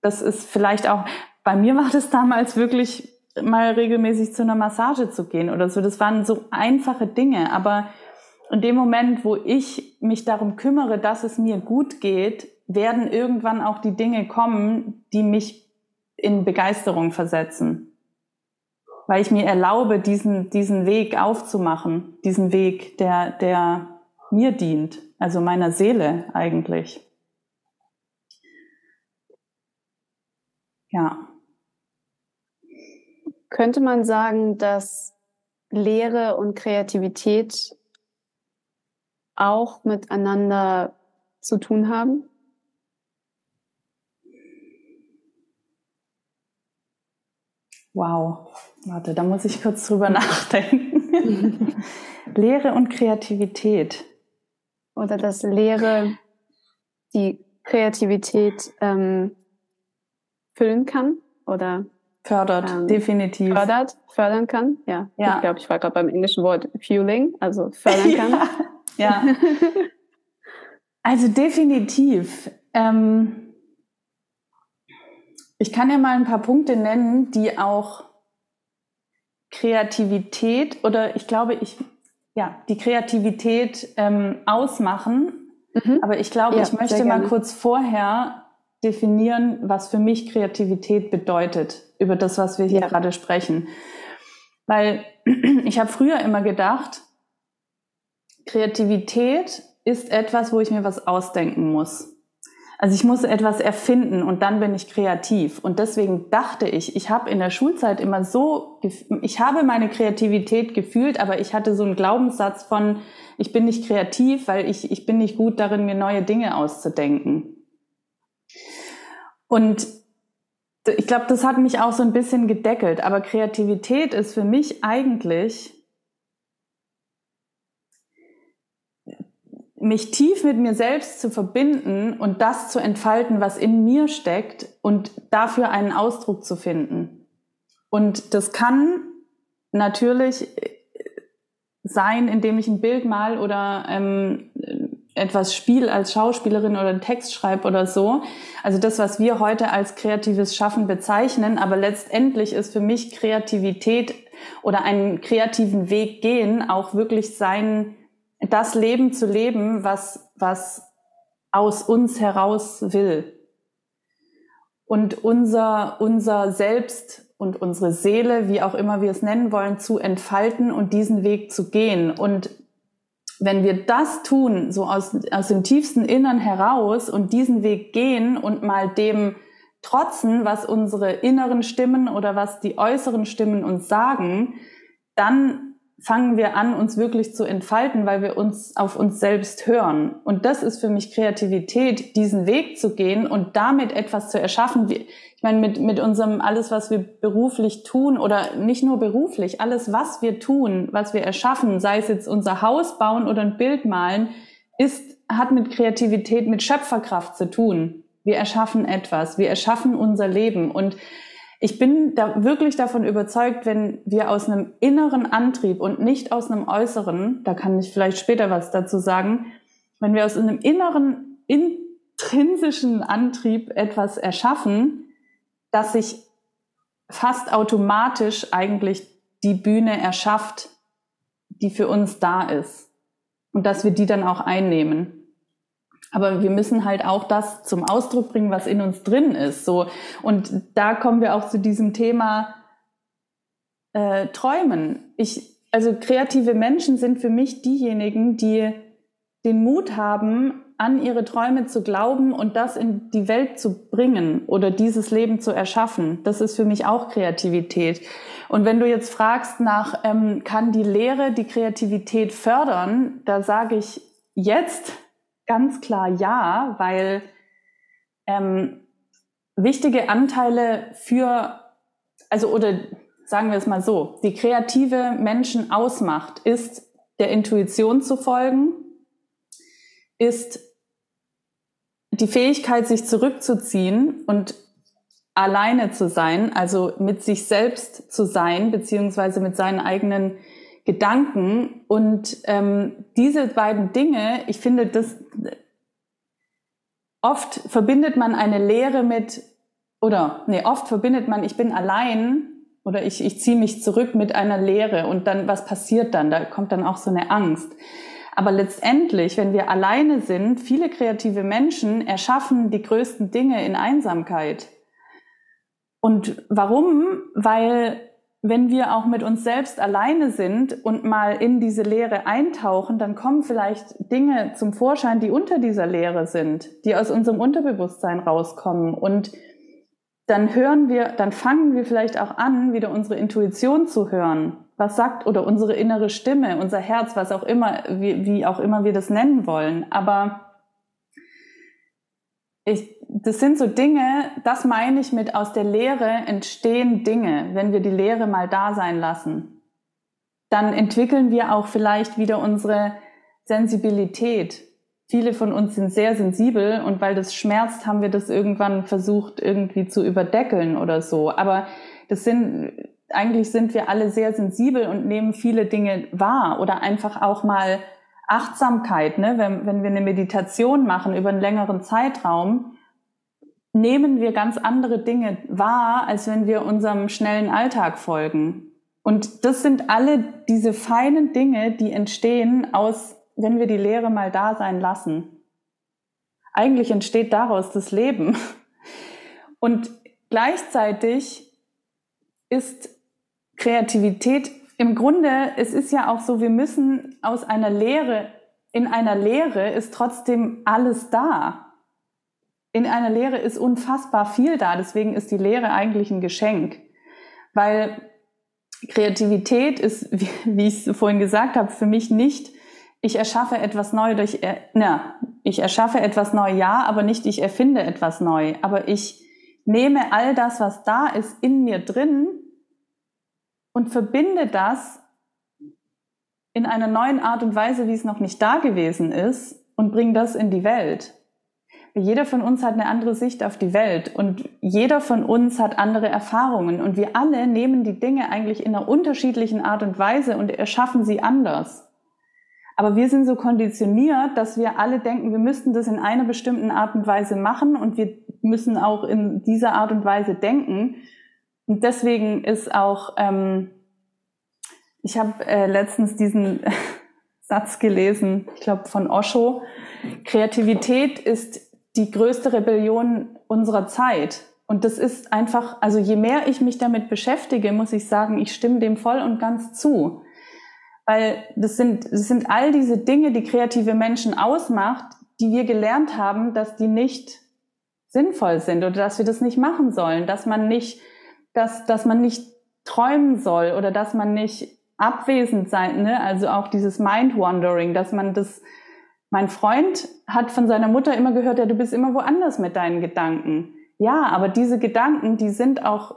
Das ist vielleicht auch, bei mir war das damals wirklich mal regelmäßig zu einer Massage zu gehen oder so. Das waren so einfache Dinge, aber in dem Moment, wo ich mich darum kümmere, dass es mir gut geht, werden irgendwann auch die Dinge kommen, die mich in Begeisterung versetzen. Weil ich mir erlaube, diesen, diesen Weg aufzumachen, diesen Weg, der, der mir dient, also meiner Seele eigentlich. Ja. Könnte man sagen, dass Lehre und Kreativität auch miteinander zu tun haben? Wow, warte, da muss ich kurz drüber <laughs> nachdenken. Lehre und Kreativität. Oder dass Lehre die Kreativität ähm, füllen kann oder fördert, ähm, definitiv. Fördert, fördern kann, ja. ja. Ich glaube, ich war gerade beim englischen Wort fueling, also fördern <laughs> kann. ja. Ja. <laughs> Also definitiv. Ähm, ich kann ja mal ein paar Punkte nennen, die auch Kreativität oder ich glaube, ich, ja, die Kreativität ähm, ausmachen. Mhm. Aber ich glaube, ja, ich möchte mal kurz vorher definieren, was für mich Kreativität bedeutet, über das, was wir hier ja. gerade sprechen. Weil <clears throat> ich habe früher immer gedacht, Kreativität ist etwas, wo ich mir was ausdenken muss. Also ich muss etwas erfinden und dann bin ich kreativ. Und deswegen dachte ich, ich habe in der Schulzeit immer so, ich habe meine Kreativität gefühlt, aber ich hatte so einen Glaubenssatz von, ich bin nicht kreativ, weil ich, ich bin nicht gut darin, mir neue Dinge auszudenken. Und ich glaube, das hat mich auch so ein bisschen gedeckelt. Aber Kreativität ist für mich eigentlich mich tief mit mir selbst zu verbinden und das zu entfalten, was in mir steckt und dafür einen Ausdruck zu finden. Und das kann natürlich sein, indem ich ein Bild mal oder ähm, etwas spiel als Schauspielerin oder einen Text schreibe oder so. Also das, was wir heute als kreatives Schaffen bezeichnen, aber letztendlich ist für mich Kreativität oder einen kreativen Weg gehen auch wirklich sein, das Leben zu leben, was, was aus uns heraus will. Und unser, unser Selbst und unsere Seele, wie auch immer wir es nennen wollen, zu entfalten und diesen Weg zu gehen. Und wenn wir das tun, so aus, aus dem tiefsten Innern heraus und diesen Weg gehen und mal dem trotzen, was unsere inneren Stimmen oder was die äußeren Stimmen uns sagen, dann fangen wir an, uns wirklich zu entfalten, weil wir uns auf uns selbst hören. Und das ist für mich Kreativität, diesen Weg zu gehen und damit etwas zu erschaffen. Ich meine, mit, mit unserem alles, was wir beruflich tun oder nicht nur beruflich, alles, was wir tun, was wir erschaffen, sei es jetzt unser Haus bauen oder ein Bild malen, ist, hat mit Kreativität, mit Schöpferkraft zu tun. Wir erschaffen etwas, wir erschaffen unser Leben und ich bin da wirklich davon überzeugt, wenn wir aus einem inneren Antrieb und nicht aus einem äußeren, da kann ich vielleicht später was dazu sagen, wenn wir aus einem inneren, intrinsischen Antrieb etwas erschaffen, dass sich fast automatisch eigentlich die Bühne erschafft, die für uns da ist. Und dass wir die dann auch einnehmen. Aber wir müssen halt auch das zum Ausdruck bringen, was in uns drin ist. So. Und da kommen wir auch zu diesem Thema äh, träumen. Ich, also kreative Menschen sind für mich diejenigen, die den Mut haben, an ihre Träume zu glauben und das in die Welt zu bringen oder dieses Leben zu erschaffen. Das ist für mich auch Kreativität. Und wenn du jetzt fragst nach, ähm, kann die Lehre die Kreativität fördern, da sage ich jetzt ganz klar ja, weil ähm, wichtige Anteile für, also oder sagen wir es mal so, die kreative Menschen ausmacht, ist der Intuition zu folgen, ist die Fähigkeit, sich zurückzuziehen und alleine zu sein, also mit sich selbst zu sein, beziehungsweise mit seinen eigenen Gedanken. Und ähm, diese beiden Dinge, ich finde, das oft verbindet man eine Lehre mit, oder nee, oft verbindet man, ich bin allein oder ich, ich ziehe mich zurück mit einer Lehre und dann, was passiert dann? Da kommt dann auch so eine Angst. Aber letztendlich, wenn wir alleine sind, viele kreative Menschen erschaffen die größten Dinge in Einsamkeit. Und warum? Weil wenn wir auch mit uns selbst alleine sind und mal in diese Lehre eintauchen, dann kommen vielleicht Dinge zum Vorschein, die unter dieser Lehre sind, die aus unserem Unterbewusstsein rauskommen. Und dann hören wir, dann fangen wir vielleicht auch an, wieder unsere Intuition zu hören. Was sagt oder unsere innere Stimme, unser Herz, was auch immer, wie, wie auch immer wir das nennen wollen. Aber ich, das sind so Dinge, das meine ich mit aus der Lehre entstehen Dinge, wenn wir die Lehre mal da sein lassen. Dann entwickeln wir auch vielleicht wieder unsere Sensibilität. Viele von uns sind sehr sensibel und weil das schmerzt, haben wir das irgendwann versucht irgendwie zu überdeckeln oder so. Aber das sind, eigentlich sind wir alle sehr sensibel und nehmen viele Dinge wahr oder einfach auch mal Achtsamkeit, ne? wenn, wenn wir eine Meditation machen über einen längeren Zeitraum, nehmen wir ganz andere Dinge wahr, als wenn wir unserem schnellen Alltag folgen. Und das sind alle diese feinen Dinge, die entstehen aus, wenn wir die Lehre mal da sein lassen. Eigentlich entsteht daraus das Leben. <laughs> Und gleichzeitig ist Kreativität im Grunde, es ist ja auch so, wir müssen aus einer Lehre, in einer Lehre ist trotzdem alles da. In einer Lehre ist unfassbar viel da, deswegen ist die Lehre eigentlich ein Geschenk. Weil Kreativität ist, <laughs> wie, ich es vorhin gesagt habe, für mich nicht, ich erschaffe etwas neu durch, na, ich erschaffe etwas neu, ja, aber nicht ich erfinde etwas neu. Aber ich nehme all das, was da ist, in mir drin und verbinde das in einer neuen Art und Weise, wie es noch nicht da gewesen ist und bringe das in die Welt. Jeder von uns hat eine andere Sicht auf die Welt und jeder von uns hat andere Erfahrungen und wir alle nehmen die Dinge eigentlich in einer unterschiedlichen Art und Weise und erschaffen sie anders. Aber wir sind so konditioniert, dass wir alle denken, wir müssten das in einer bestimmten Art und Weise machen und wir müssen auch in dieser Art und Weise denken. Und deswegen ist auch, ähm, ich habe äh, letztens diesen <laughs> Satz gelesen, ich glaube von Osho, Kreativität ist die größte Rebellion unserer Zeit. Und das ist einfach, also je mehr ich mich damit beschäftige, muss ich sagen, ich stimme dem voll und ganz zu. Weil das sind, das sind all diese Dinge, die kreative Menschen ausmacht, die wir gelernt haben, dass die nicht sinnvoll sind oder dass wir das nicht machen sollen, dass man nicht dass, dass man nicht träumen soll oder dass man nicht abwesend sein, ne? also auch dieses Mind-Wandering, dass man das, mein Freund hat von seiner Mutter immer gehört, ja, du bist immer woanders mit deinen Gedanken. Ja, aber diese Gedanken, die sind auch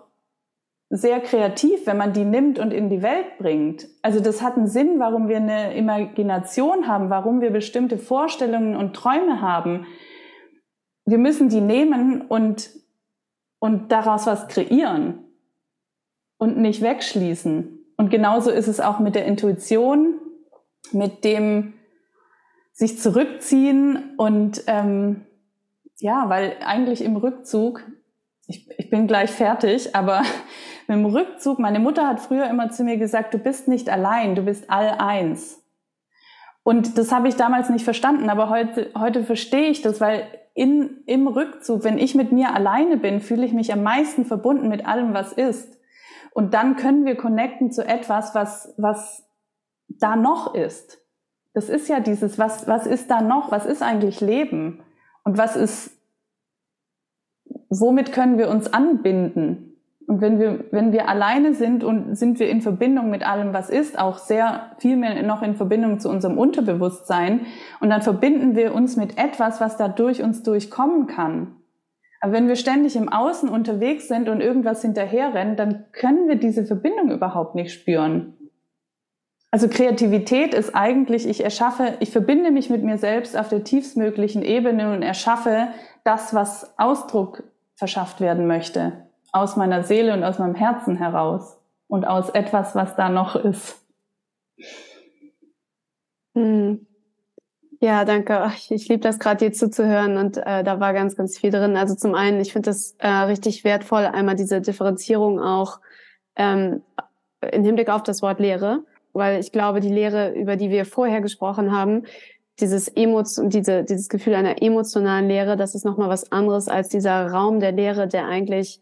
sehr kreativ, wenn man die nimmt und in die Welt bringt. Also das hat einen Sinn, warum wir eine Imagination haben, warum wir bestimmte Vorstellungen und Träume haben. Wir müssen die nehmen und, und daraus was kreieren und nicht wegschließen. Und genauso ist es auch mit der Intuition, mit dem sich zurückziehen und ähm, ja, weil eigentlich im Rückzug, ich, ich bin gleich fertig, aber <laughs> mit dem Rückzug, meine Mutter hat früher immer zu mir gesagt, du bist nicht allein, du bist all eins. Und das habe ich damals nicht verstanden, aber heute, heute verstehe ich das, weil in, im Rückzug, wenn ich mit mir alleine bin, fühle ich mich am meisten verbunden mit allem, was ist. Und dann können wir connecten zu etwas, was, was da noch ist. Das ist ja dieses, was, was ist da noch? Was ist eigentlich Leben? Und was ist, womit können wir uns anbinden? Und wenn wir, wenn wir alleine sind und sind wir in Verbindung mit allem, was ist, auch sehr viel mehr noch in Verbindung zu unserem Unterbewusstsein. Und dann verbinden wir uns mit etwas, was da durch uns durchkommen kann. Aber wenn wir ständig im Außen unterwegs sind und irgendwas hinterherrennen, dann können wir diese Verbindung überhaupt nicht spüren. Also Kreativität ist eigentlich, ich erschaffe, ich verbinde mich mit mir selbst auf der tiefstmöglichen Ebene und erschaffe das, was Ausdruck verschafft werden möchte aus meiner Seele und aus meinem Herzen heraus und aus etwas, was da noch ist. Hm. Ja, danke. Ich, ich liebe das gerade dir zuzuhören und äh, da war ganz, ganz viel drin. Also zum einen, ich finde das äh, richtig wertvoll, einmal diese Differenzierung auch ähm, im Hinblick auf das Wort Lehre, weil ich glaube, die Lehre, über die wir vorher gesprochen haben, dieses Emotion, diese, dieses Gefühl einer emotionalen Lehre, das ist nochmal was anderes als dieser Raum der Lehre, der eigentlich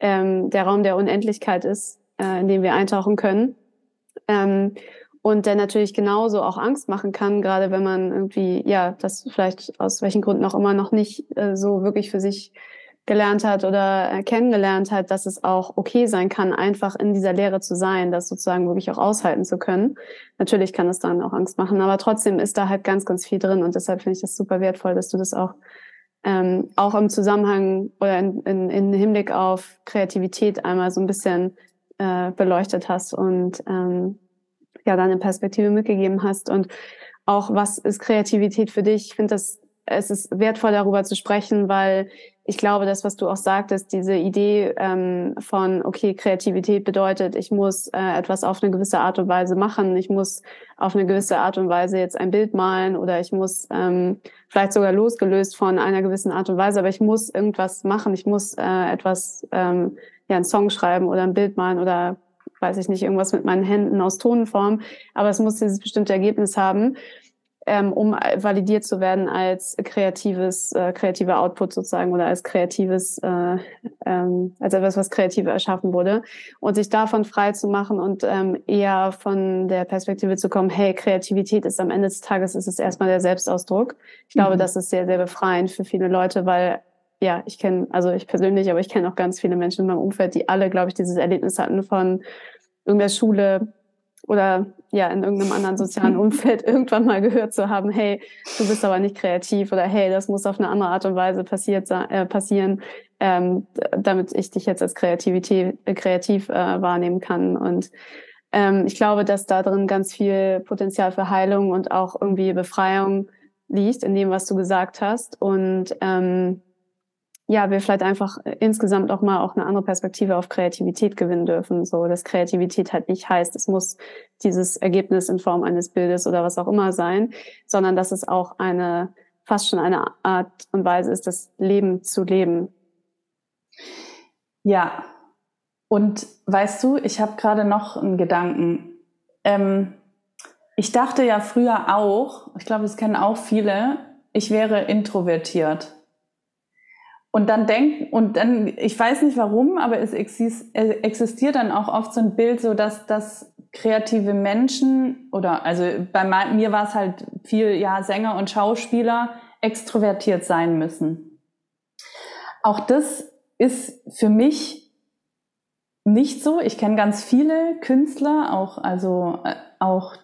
ähm, der Raum der Unendlichkeit ist, äh, in dem wir eintauchen können. Ähm, und der natürlich genauso auch Angst machen kann, gerade wenn man irgendwie, ja, das vielleicht aus welchen Gründen auch immer noch nicht äh, so wirklich für sich gelernt hat oder äh, kennengelernt hat, dass es auch okay sein kann, einfach in dieser Lehre zu sein, das sozusagen wirklich auch aushalten zu können. Natürlich kann es dann auch Angst machen, aber trotzdem ist da halt ganz, ganz viel drin und deshalb finde ich das super wertvoll, dass du das auch ähm, auch im Zusammenhang oder in, in, in Hinblick auf Kreativität einmal so ein bisschen äh, beleuchtet hast und ähm, ja deine Perspektive mitgegeben hast und auch was ist Kreativität für dich? Ich finde das es ist wertvoll darüber zu sprechen, weil ich glaube, das, was du auch sagtest, diese Idee ähm, von, okay, Kreativität bedeutet, ich muss äh, etwas auf eine gewisse Art und Weise machen, ich muss auf eine gewisse Art und Weise jetzt ein Bild malen oder ich muss ähm, vielleicht sogar losgelöst von einer gewissen Art und Weise, aber ich muss irgendwas machen, ich muss äh, etwas, ähm, ja, einen Song schreiben oder ein Bild malen oder weiß ich nicht, irgendwas mit meinen Händen aus Tonenform, aber es muss dieses bestimmte Ergebnis haben ähm, um validiert zu werden als kreatives, äh, kreativer Output sozusagen oder als kreatives, äh, ähm, als etwas, was kreativ erschaffen wurde. Und sich davon frei zu machen und ähm, eher von der Perspektive zu kommen, hey, Kreativität ist am Ende des Tages, ist es erstmal der Selbstausdruck. Ich glaube, mhm. das ist sehr, sehr befreiend für viele Leute, weil ja, ich kenne, also ich persönlich, aber ich kenne auch ganz viele Menschen in meinem Umfeld, die alle, glaube ich, dieses Erlebnis hatten von irgendeiner Schule, oder ja in irgendeinem anderen sozialen <laughs> Umfeld irgendwann mal gehört zu haben, hey, du bist aber nicht kreativ oder hey, das muss auf eine andere Art und Weise passiert äh, passieren, ähm, damit ich dich jetzt als Kreativität äh, kreativ äh, wahrnehmen kann. Und ähm, ich glaube, dass da drin ganz viel Potenzial für Heilung und auch irgendwie Befreiung liegt in dem, was du gesagt hast. Und ähm, ja, wir vielleicht einfach äh, insgesamt auch mal auch eine andere Perspektive auf Kreativität gewinnen dürfen. So, dass Kreativität halt nicht heißt, es muss dieses Ergebnis in Form eines Bildes oder was auch immer sein, sondern dass es auch eine, fast schon eine Art und Weise ist, das Leben zu leben. Ja. Und weißt du, ich habe gerade noch einen Gedanken. Ähm, ich dachte ja früher auch, ich glaube, es kennen auch viele, ich wäre introvertiert. Und dann denkt, und dann, ich weiß nicht warum, aber es existiert dann auch oft so ein Bild, so dass, dass kreative Menschen oder, also bei mir war es halt viel, ja, Sänger und Schauspieler extrovertiert sein müssen. Auch das ist für mich nicht so. Ich kenne ganz viele Künstler, auch, also, äh, auch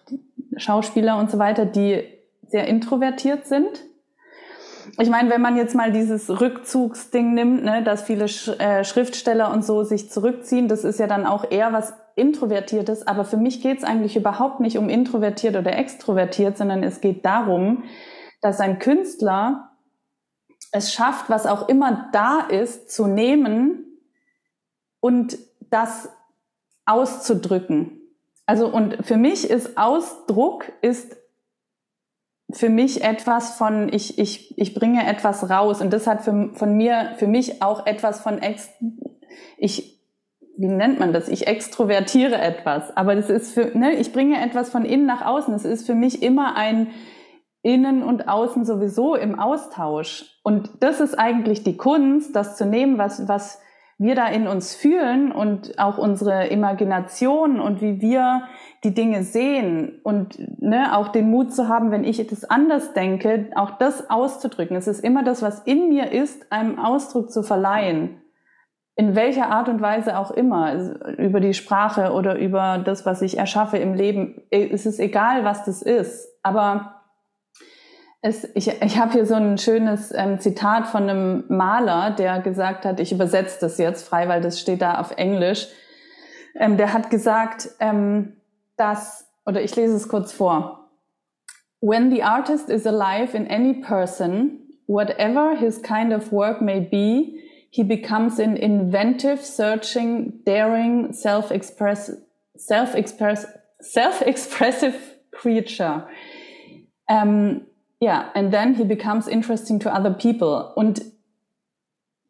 Schauspieler und so weiter, die sehr introvertiert sind ich meine, wenn man jetzt mal dieses Rückzugsding nimmt, ne, dass viele Sch äh, Schriftsteller und so sich zurückziehen, das ist ja dann auch eher was Introvertiertes. Aber für mich geht es eigentlich überhaupt nicht um introvertiert oder extrovertiert, sondern es geht darum, dass ein Künstler es schafft, was auch immer da ist, zu nehmen und das auszudrücken. Also und für mich ist Ausdruck ist für mich etwas von, ich, ich, ich bringe etwas raus und das hat für, von mir, für mich auch etwas von, ex, ich, wie nennt man das? Ich extrovertiere etwas, aber das ist für, ne, ich bringe etwas von innen nach außen. Es ist für mich immer ein Innen und Außen sowieso im Austausch. Und das ist eigentlich die Kunst, das zu nehmen, was, was wir da in uns fühlen und auch unsere Imagination und wie wir die Dinge sehen und ne, auch den Mut zu haben, wenn ich etwas anders denke, auch das auszudrücken. Es ist immer das, was in mir ist, einem Ausdruck zu verleihen. In welcher Art und Weise auch immer, also über die Sprache oder über das, was ich erschaffe im Leben. Es ist egal, was das ist. Aber es, ich, ich habe hier so ein schönes ähm, Zitat von einem Maler, der gesagt hat, ich übersetze das jetzt frei, weil das steht da auf Englisch. Ähm, der hat gesagt, ähm, dass, oder ich lese es kurz vor. When the artist is alive in any person, whatever his kind of work may be, he becomes an inventive, searching, daring, self-express, self-express, self-expressive creature. Ähm, ja, and then he becomes interesting to other people. Und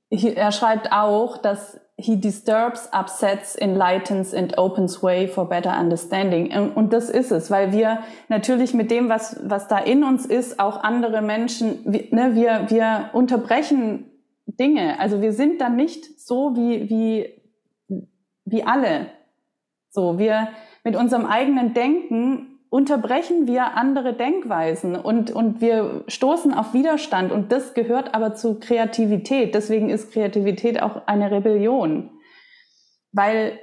er schreibt auch, dass he disturbs, upsets, enlightens and opens way for better understanding. Und das ist es, weil wir natürlich mit dem, was, was da in uns ist, auch andere Menschen, ne, wir, wir unterbrechen Dinge. Also wir sind dann nicht so wie, wie, wie alle. So, wir mit unserem eigenen Denken unterbrechen wir andere Denkweisen und, und wir stoßen auf Widerstand und das gehört aber zu Kreativität. Deswegen ist Kreativität auch eine Rebellion, weil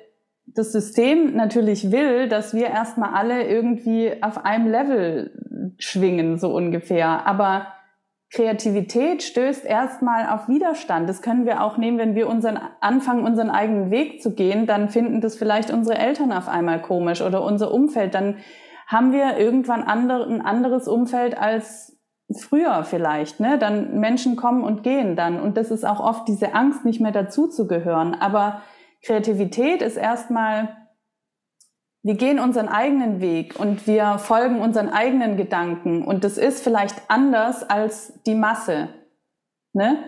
das System natürlich will, dass wir erstmal alle irgendwie auf einem Level schwingen, so ungefähr. Aber Kreativität stößt erstmal auf Widerstand. Das können wir auch nehmen, wenn wir unseren, anfangen, unseren eigenen Weg zu gehen, dann finden das vielleicht unsere Eltern auf einmal komisch oder unser Umfeld. Dann haben wir irgendwann andere, ein anderes Umfeld als früher vielleicht. Ne? Dann Menschen kommen und gehen dann. Und das ist auch oft diese Angst, nicht mehr dazuzugehören. Aber Kreativität ist erstmal, wir gehen unseren eigenen Weg und wir folgen unseren eigenen Gedanken. Und das ist vielleicht anders als die Masse. Ne?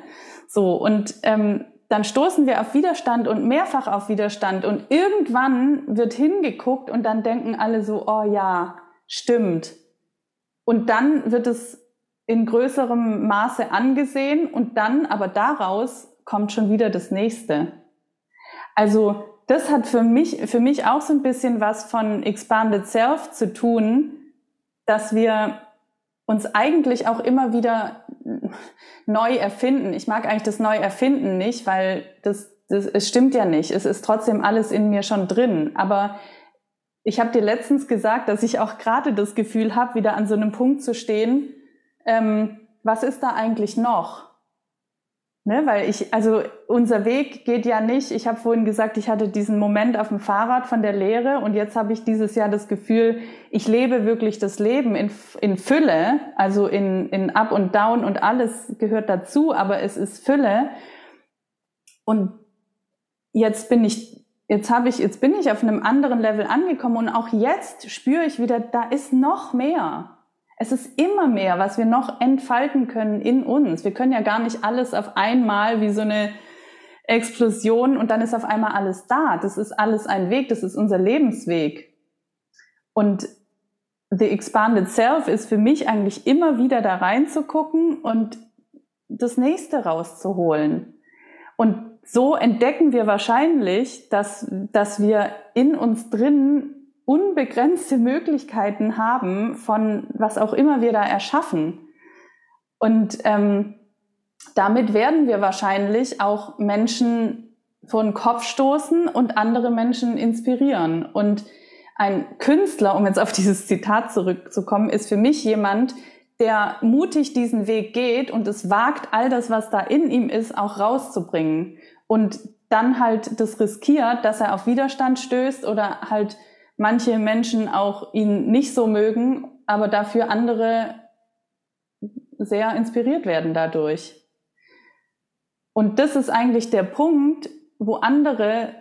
So, und ähm, dann stoßen wir auf Widerstand und mehrfach auf Widerstand und irgendwann wird hingeguckt und dann denken alle so, oh ja, stimmt. Und dann wird es in größerem Maße angesehen und dann aber daraus kommt schon wieder das nächste. Also das hat für mich, für mich auch so ein bisschen was von Expanded Self zu tun, dass wir uns eigentlich auch immer wieder neu erfinden. Ich mag eigentlich das neu erfinden nicht, weil das, das es stimmt ja nicht. Es ist trotzdem alles in mir schon drin. Aber ich habe dir letztens gesagt, dass ich auch gerade das Gefühl habe, wieder an so einem Punkt zu stehen. Ähm, was ist da eigentlich noch? Ne, weil ich, also unser Weg geht ja nicht. Ich habe vorhin gesagt, ich hatte diesen Moment auf dem Fahrrad von der Lehre und jetzt habe ich dieses Jahr das Gefühl, ich lebe wirklich das Leben in, in Fülle, also in, in Up und Down und alles gehört dazu, aber es ist Fülle. Und jetzt bin ich, jetzt habe ich, jetzt bin ich auf einem anderen Level angekommen und auch jetzt spüre ich wieder, da ist noch mehr. Es ist immer mehr, was wir noch entfalten können in uns. Wir können ja gar nicht alles auf einmal wie so eine Explosion und dann ist auf einmal alles da. Das ist alles ein Weg, das ist unser Lebensweg. Und The Expanded Self ist für mich eigentlich immer wieder da reinzugucken und das nächste rauszuholen. Und so entdecken wir wahrscheinlich, dass, dass wir in uns drin unbegrenzte Möglichkeiten haben von was auch immer wir da erschaffen. Und ähm, damit werden wir wahrscheinlich auch Menschen vor den Kopf stoßen und andere Menschen inspirieren. Und ein Künstler, um jetzt auf dieses Zitat zurückzukommen, ist für mich jemand, der mutig diesen Weg geht und es wagt, all das, was da in ihm ist, auch rauszubringen. Und dann halt das riskiert, dass er auf Widerstand stößt oder halt manche Menschen auch ihn nicht so mögen, aber dafür andere sehr inspiriert werden dadurch. Und das ist eigentlich der Punkt, wo andere,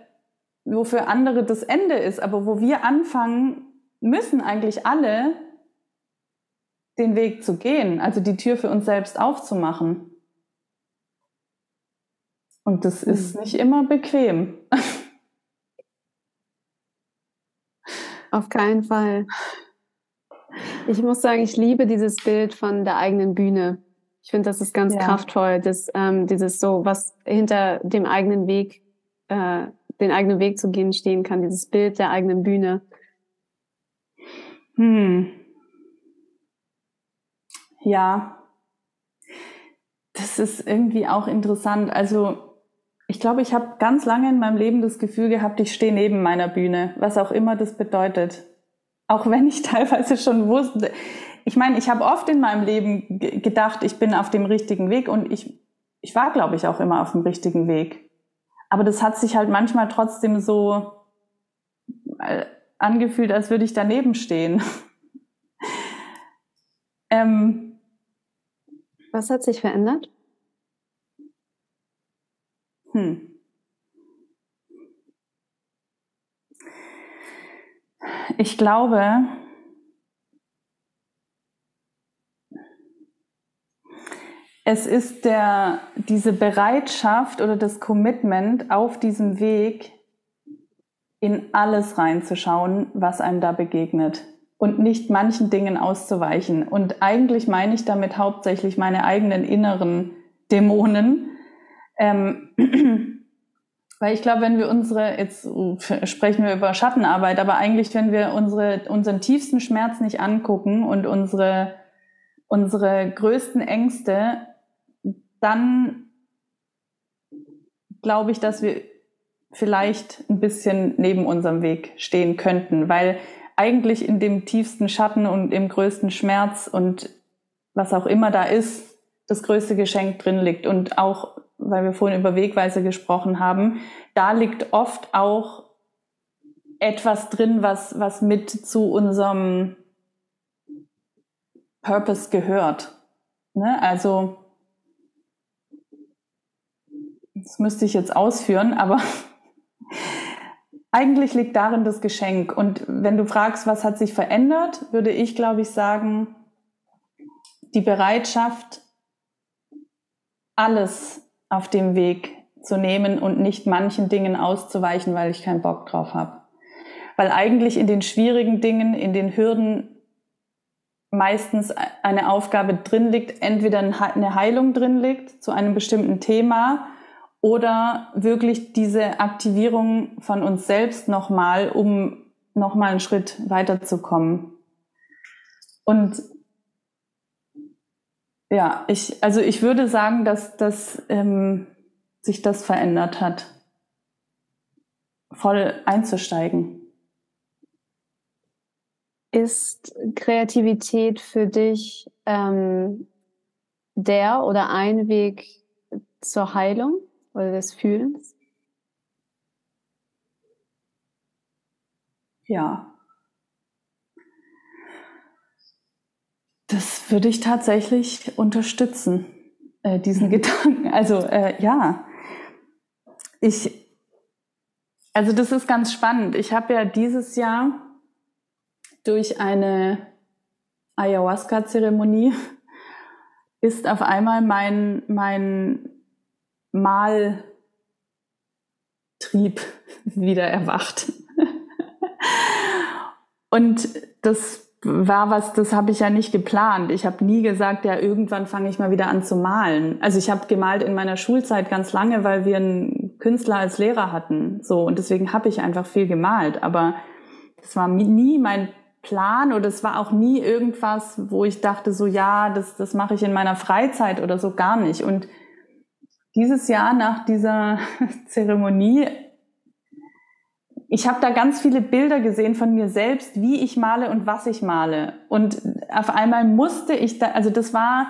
wo für andere das Ende ist, aber wo wir anfangen müssen eigentlich alle den Weg zu gehen, also die Tür für uns selbst aufzumachen. Und das ist mhm. nicht immer bequem. <laughs> Auf keinen Fall. Ich muss sagen, ich liebe dieses Bild von der eigenen Bühne. Ich finde, das ist ganz ja. kraftvoll, das, ähm, dieses so, was hinter dem eigenen Weg äh, den eigenen Weg zu gehen stehen kann, dieses Bild der eigenen Bühne? Hm. Ja, das ist irgendwie auch interessant. Also ich glaube, ich habe ganz lange in meinem Leben das Gefühl gehabt, ich stehe neben meiner Bühne, was auch immer das bedeutet. Auch wenn ich <laughs> teilweise schon wusste, ich meine, ich habe oft in meinem Leben gedacht, ich bin auf dem richtigen Weg und ich, ich war, glaube ich, auch immer auf dem richtigen Weg. Aber das hat sich halt manchmal trotzdem so äh, angefühlt, als würde ich daneben stehen. <laughs> ähm, Was hat sich verändert? Hm. Ich glaube, es ist der, diese Bereitschaft oder das Commitment auf diesem Weg, in alles reinzuschauen, was einem da begegnet und nicht manchen Dingen auszuweichen. Und eigentlich meine ich damit hauptsächlich meine eigenen inneren Dämonen. Ähm, <clears throat> weil ich glaube, wenn wir unsere, jetzt sprechen wir über Schattenarbeit, aber eigentlich, wenn wir unsere, unseren tiefsten Schmerz nicht angucken und unsere, unsere größten Ängste, dann glaube ich, dass wir vielleicht ein bisschen neben unserem Weg stehen könnten, weil eigentlich in dem tiefsten Schatten und im größten Schmerz und was auch immer da ist, das größte Geschenk drin liegt. Und auch, weil wir vorhin über Wegweise gesprochen haben, da liegt oft auch etwas drin, was, was mit zu unserem Purpose gehört. Ne? Also das müsste ich jetzt ausführen, aber <laughs> eigentlich liegt darin das Geschenk. Und wenn du fragst, was hat sich verändert, würde ich, glaube ich, sagen, die Bereitschaft, alles auf dem Weg zu nehmen und nicht manchen Dingen auszuweichen, weil ich keinen Bock drauf habe. Weil eigentlich in den schwierigen Dingen, in den Hürden meistens eine Aufgabe drin liegt, entweder eine Heilung drin liegt zu einem bestimmten Thema oder wirklich diese Aktivierung von uns selbst nochmal, um nochmal einen Schritt weiterzukommen. Und ja, ich, also ich würde sagen, dass, dass ähm, sich das verändert hat, voll einzusteigen. Ist Kreativität für dich ähm, der oder ein Weg zur Heilung? oder des Fühlens? Ja. Das würde ich tatsächlich unterstützen, äh, diesen Gedanken. Also äh, ja, ich, also das ist ganz spannend. Ich habe ja dieses Jahr durch eine Ayahuasca-Zeremonie <laughs> ist auf einmal mein, mein Maltrieb <laughs> wieder erwacht. <laughs> Und das war was, das habe ich ja nicht geplant. Ich habe nie gesagt, ja, irgendwann fange ich mal wieder an zu malen. Also ich habe gemalt in meiner Schulzeit ganz lange, weil wir einen Künstler als Lehrer hatten. So und deswegen habe ich einfach viel gemalt. Aber das war nie mein Plan oder es war auch nie irgendwas, wo ich dachte, so ja, das, das mache ich in meiner Freizeit oder so gar nicht. Und dieses Jahr nach dieser <laughs> Zeremonie, ich habe da ganz viele Bilder gesehen von mir selbst, wie ich male und was ich male. Und auf einmal musste ich da, also das war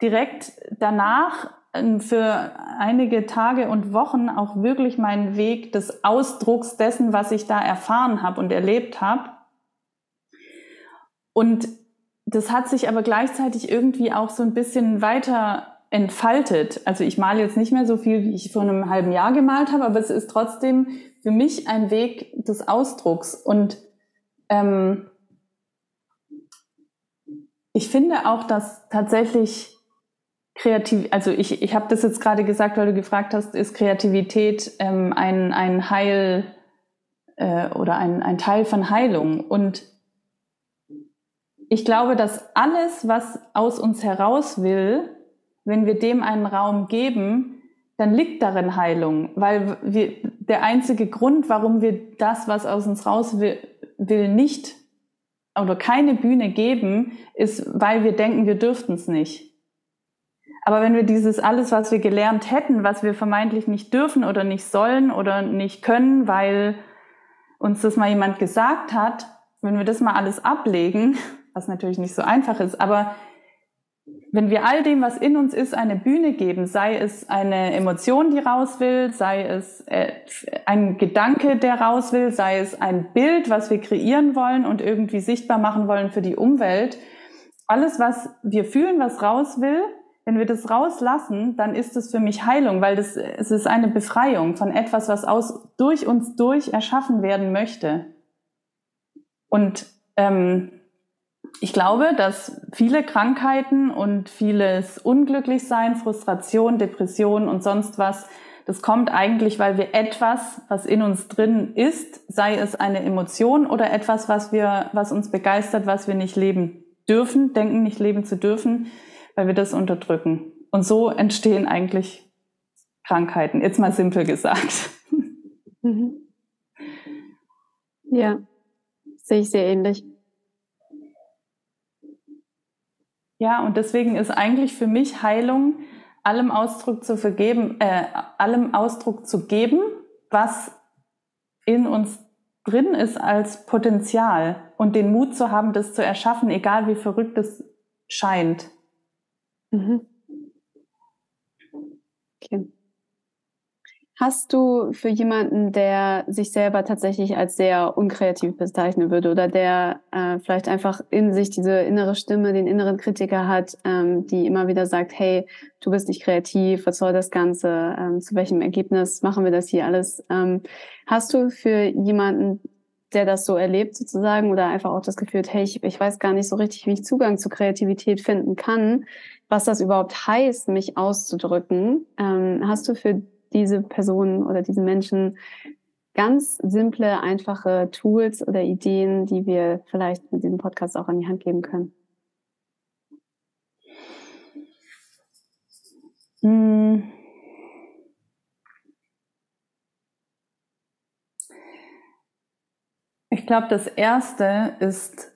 direkt danach ähm, für einige Tage und Wochen auch wirklich mein Weg des Ausdrucks dessen, was ich da erfahren habe und erlebt habe. Und das hat sich aber gleichzeitig irgendwie auch so ein bisschen weiter entfaltet. Also ich male jetzt nicht mehr so viel, wie ich vor einem halben Jahr gemalt habe, aber es ist trotzdem für mich ein Weg des Ausdrucks. Und ähm, ich finde auch, dass tatsächlich kreativ, also ich, ich habe das jetzt gerade gesagt, weil du gefragt hast, ist Kreativität ähm, ein, ein Heil äh, oder ein, ein Teil von Heilung. Und ich glaube, dass alles, was aus uns heraus will, wenn wir dem einen Raum geben, dann liegt darin Heilung, weil wir, der einzige Grund, warum wir das, was aus uns raus will, will nicht oder keine Bühne geben, ist, weil wir denken, wir dürften es nicht. Aber wenn wir dieses alles, was wir gelernt hätten, was wir vermeintlich nicht dürfen oder nicht sollen oder nicht können, weil uns das mal jemand gesagt hat, wenn wir das mal alles ablegen, <laughs> was natürlich nicht so einfach ist, aber wenn wir all dem, was in uns ist, eine Bühne geben, sei es eine Emotion, die raus will, sei es äh, ein Gedanke, der raus will, sei es ein Bild, was wir kreieren wollen und irgendwie sichtbar machen wollen für die Umwelt, alles, was wir fühlen, was raus will, wenn wir das rauslassen, dann ist es für mich Heilung, weil das, es ist eine Befreiung von etwas, was aus, durch uns durch erschaffen werden möchte. Und ähm, ich glaube, dass viele Krankheiten und vieles Unglücklichsein, Frustration, Depression und sonst was, das kommt eigentlich, weil wir etwas, was in uns drin ist, sei es eine Emotion oder etwas, was wir, was uns begeistert, was wir nicht leben dürfen, denken nicht leben zu dürfen, weil wir das unterdrücken. Und so entstehen eigentlich Krankheiten. Jetzt mal simpel gesagt. Mhm. Ja, sehe ich sehr ähnlich. Ja, und deswegen ist eigentlich für mich Heilung allem Ausdruck zu vergeben, äh, allem Ausdruck zu geben, was in uns drin ist als Potenzial und den Mut zu haben, das zu erschaffen, egal wie verrückt es scheint. Mhm. Okay. Hast du für jemanden, der sich selber tatsächlich als sehr unkreativ bezeichnen würde oder der äh, vielleicht einfach in sich diese innere Stimme, den inneren Kritiker hat, ähm, die immer wieder sagt, hey, du bist nicht kreativ, was soll das Ganze, ähm, zu welchem Ergebnis machen wir das hier alles? Ähm, hast du für jemanden, der das so erlebt sozusagen oder einfach auch das Gefühl hey, ich, ich weiß gar nicht so richtig, wie ich Zugang zu Kreativität finden kann, was das überhaupt heißt, mich auszudrücken. Ähm, hast du für diese Personen oder diese Menschen ganz simple, einfache Tools oder Ideen, die wir vielleicht mit diesem Podcast auch an die Hand geben können? Hm. Ich glaube, das Erste ist,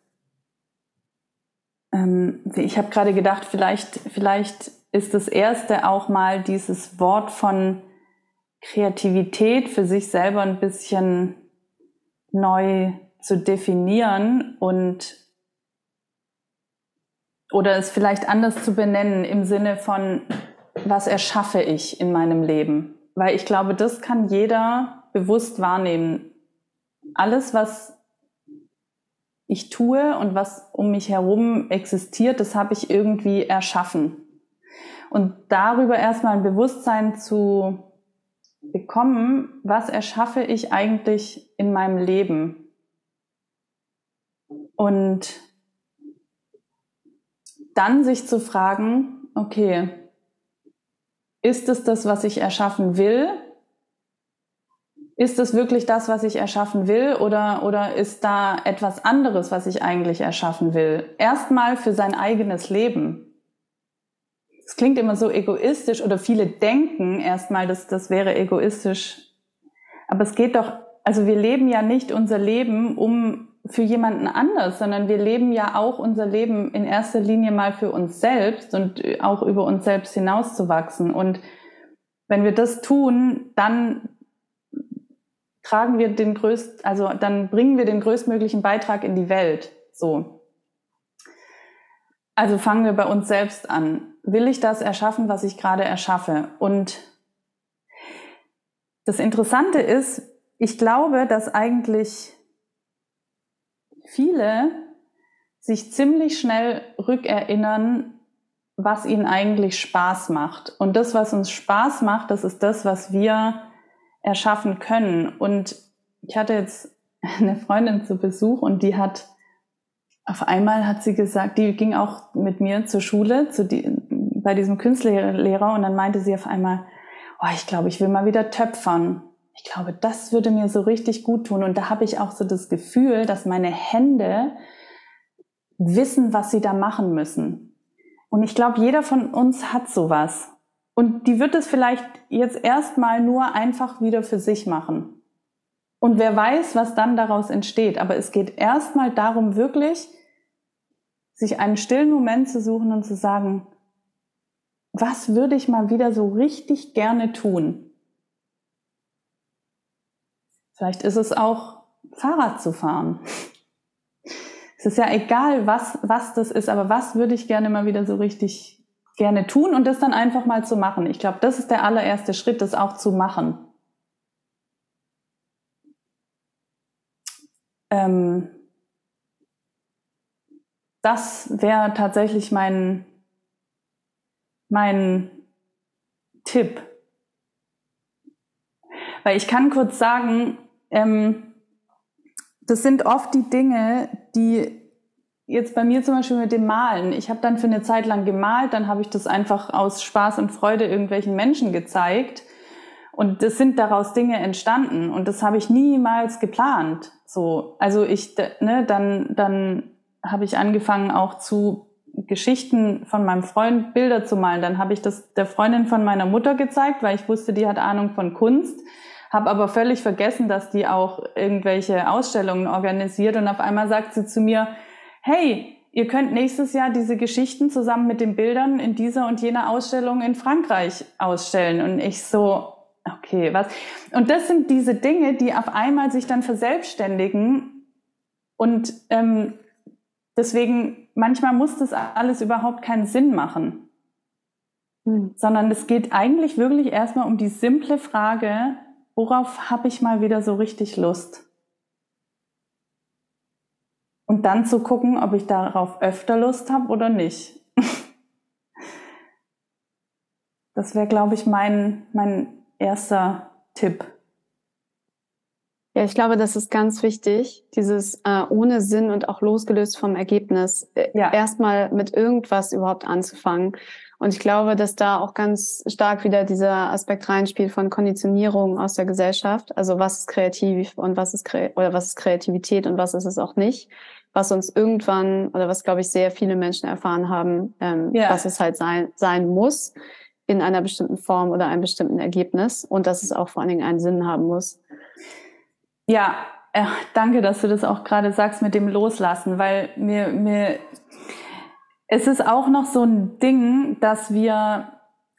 ähm, ich habe gerade gedacht, vielleicht, vielleicht ist das Erste auch mal dieses Wort von Kreativität für sich selber ein bisschen neu zu definieren und oder es vielleicht anders zu benennen im Sinne von, was erschaffe ich in meinem Leben? Weil ich glaube, das kann jeder bewusst wahrnehmen. Alles, was ich tue und was um mich herum existiert, das habe ich irgendwie erschaffen. Und darüber erstmal ein Bewusstsein zu bekommen, was erschaffe ich eigentlich in meinem Leben? Und dann sich zu fragen, okay, ist es das, was ich erschaffen will? Ist es wirklich das, was ich erschaffen will? Oder, oder ist da etwas anderes, was ich eigentlich erschaffen will? Erstmal für sein eigenes Leben es klingt immer so egoistisch oder viele denken erstmal, dass das wäre egoistisch. Aber es geht doch, also wir leben ja nicht unser Leben um für jemanden anders, sondern wir leben ja auch unser Leben in erster Linie mal für uns selbst und auch über uns selbst hinauszuwachsen. Und wenn wir das tun, dann tragen wir den größt, also dann bringen wir den größtmöglichen Beitrag in die Welt. So. Also fangen wir bei uns selbst an will ich das erschaffen, was ich gerade erschaffe? Und das Interessante ist, ich glaube, dass eigentlich viele sich ziemlich schnell rückerinnern, was ihnen eigentlich Spaß macht. Und das, was uns Spaß macht, das ist das, was wir erschaffen können. Und ich hatte jetzt <laughs> eine Freundin zu Besuch und die hat auf einmal hat sie gesagt, die ging auch mit mir zur Schule, zu die, bei diesem Künstlerlehrer und dann meinte sie auf einmal, oh, ich glaube, ich will mal wieder töpfern. Ich glaube, das würde mir so richtig gut tun. Und da habe ich auch so das Gefühl, dass meine Hände wissen, was sie da machen müssen. Und ich glaube, jeder von uns hat sowas. Und die wird es vielleicht jetzt erstmal nur einfach wieder für sich machen. Und wer weiß, was dann daraus entsteht. Aber es geht erstmal darum, wirklich sich einen stillen Moment zu suchen und zu sagen, was würde ich mal wieder so richtig gerne tun? Vielleicht ist es auch Fahrrad zu fahren. <laughs> Es ist ja egal, was, was das ist, aber was würde ich gerne mal wieder so richtig gerne tun und das dann einfach mal zu machen. Ich glaube, das ist der allererste Schritt, das auch zu machen. Ähm, das wäre tatsächlich mein, mein Tipp. Weil ich kann kurz sagen, ähm, das sind oft die Dinge, die jetzt bei mir zum Beispiel mit dem Malen. Ich habe dann für eine Zeit lang gemalt, dann habe ich das einfach aus Spaß und Freude irgendwelchen Menschen gezeigt. Und das sind daraus Dinge entstanden und das habe ich niemals geplant. So, also ich, ne, dann, dann habe ich angefangen auch zu Geschichten von meinem Freund Bilder zu malen. Dann habe ich das der Freundin von meiner Mutter gezeigt, weil ich wusste, die hat Ahnung von Kunst, habe aber völlig vergessen, dass die auch irgendwelche Ausstellungen organisiert und auf einmal sagt sie zu mir, hey, ihr könnt nächstes Jahr diese Geschichten zusammen mit den Bildern in dieser und jener Ausstellung in Frankreich ausstellen. Und ich so, okay, was? Und das sind diese Dinge, die auf einmal sich dann verselbstständigen. Und ähm, deswegen, manchmal muss das alles überhaupt keinen Sinn machen. Hm. Sondern es geht eigentlich wirklich erstmal um die simple Frage, worauf habe ich mal wieder so richtig Lust? Und dann zu gucken, ob ich darauf öfter Lust habe oder nicht. <laughs> Das wäre, glaube ich, mein, mein erster Tipp. Ja, ich glaube, das ist ganz wichtig, dieses äh, ohne Sinn und auch losgelöst vom Ergebnis, äh, ja. erstmal mit irgendwas überhaupt anzufangen. Und ich glaube, dass da auch ganz stark wieder dieser Aspekt reinspielt von Konditionierung aus der Gesellschaft. Also was ist kreativ und was ist oder was ist Kreativität und was ist es auch nicht was uns irgendwann oder was, glaube ich, sehr viele Menschen erfahren haben, ähm, ja. was es halt sein, sein muss in einer bestimmten Form oder einem bestimmten Ergebnis und dass es auch vor allen Dingen einen Sinn haben muss. Ja, äh, danke, dass du das auch gerade sagst mit dem Loslassen, weil mir, mir, es ist auch noch so ein Ding, dass wir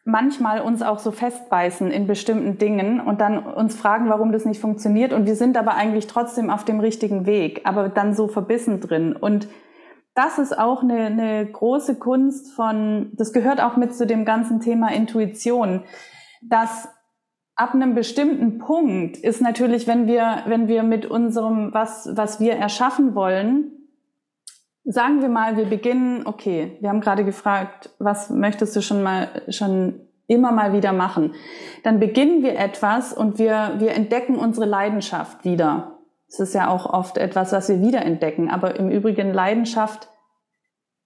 manchmal uns auch so festbeißen in bestimmten Dingen und dann uns fragen, warum das nicht funktioniert. Und wir sind aber eigentlich trotzdem auf dem richtigen Weg, aber dann so verbissen drin. Und das ist auch eine, eine große Kunst von, das gehört auch mit zu dem ganzen Thema Intuition, dass ab einem bestimmten Punkt ist natürlich, wenn wir, wenn wir mit unserem, was, was wir erschaffen wollen, Sagen wir mal, wir beginnen, okay, wir haben gerade gefragt, was möchtest du schon mal, schon immer mal wieder machen? Dann beginnen wir etwas und wir, wir entdecken unsere Leidenschaft wieder. Das ist ja auch oft etwas, was wir wiederentdecken. Aber im Übrigen Leidenschaft,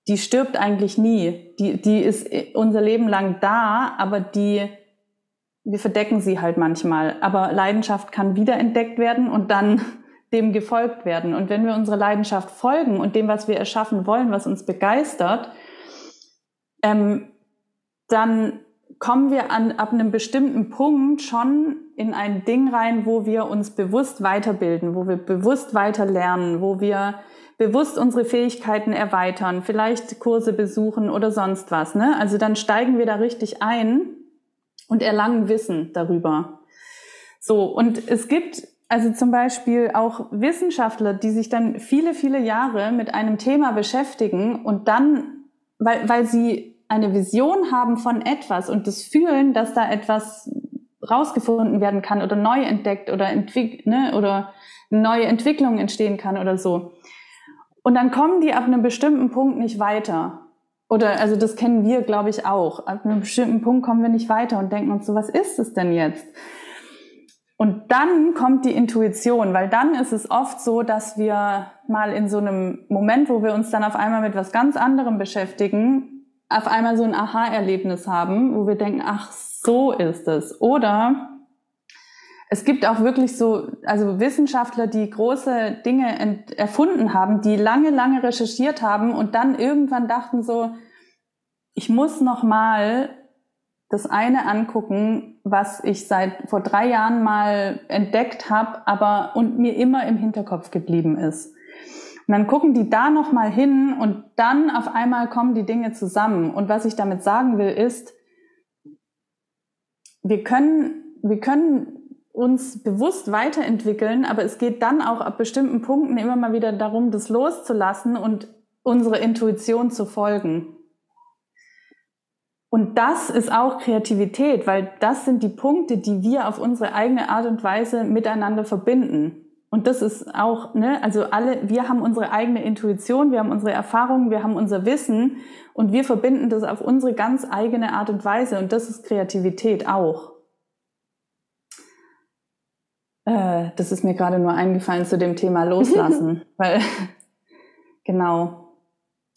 die stirbt eigentlich nie. Die, die ist unser Leben lang da, aber die, wir verdecken sie halt manchmal. Aber Leidenschaft kann wiederentdeckt werden und dann <laughs> dem gefolgt werden. Und wenn wir unserer Leidenschaft folgen und dem, was wir erschaffen wollen, was uns begeistert, ähm, dann kommen wir an, ab einem bestimmten Punkt schon in ein Ding rein, wo wir uns bewusst weiterbilden, wo wir bewusst weiter lernen, wo wir bewusst unsere Fähigkeiten erweitern, vielleicht Kurse besuchen oder sonst was. Ne? Also dann steigen wir da richtig ein und erlangen Wissen darüber. So, und es gibt also zum Beispiel auch Wissenschaftler, die sich dann viele, viele Jahre mit einem Thema beschäftigen und dann, weil, weil sie eine Vision haben von etwas und das fühlen, dass da etwas rausgefunden werden kann oder neu entdeckt oder entwickelt, ne, oder neue Entwicklung entstehen kann oder so. Und dann kommen die ab einem bestimmten Punkt nicht weiter. Oder, also das kennen wir, glaube ich, auch. Ab einem bestimmten Punkt kommen wir nicht weiter und denken uns so, was ist es denn jetzt? Und dann kommt die Intuition, weil dann ist es oft so, dass wir mal in so einem Moment, wo wir uns dann auf einmal mit was ganz anderem beschäftigen, auf einmal so ein Aha-Erlebnis haben, wo wir denken, ach, so ist es. Oder es gibt auch wirklich so, also Wissenschaftler, die große Dinge erfunden haben, die lange, lange recherchiert haben und dann irgendwann dachten so, ich muss noch mal das eine angucken, was ich seit vor drei Jahren mal entdeckt habe, aber und mir immer im Hinterkopf geblieben ist. Und dann gucken die da noch mal hin und dann auf einmal kommen die Dinge zusammen. Und was ich damit sagen will, ist, wir können, wir können uns bewusst weiterentwickeln, aber es geht dann auch ab bestimmten Punkten immer mal wieder darum, das loszulassen und unsere Intuition zu folgen. Und das ist auch Kreativität, weil das sind die Punkte, die wir auf unsere eigene Art und Weise miteinander verbinden. Und das ist auch, ne, also alle, wir haben unsere eigene Intuition, wir haben unsere Erfahrungen, wir haben unser Wissen und wir verbinden das auf unsere ganz eigene Art und Weise. Und das ist Kreativität auch. Äh, das ist mir gerade nur eingefallen zu dem Thema Loslassen, <laughs> weil, genau.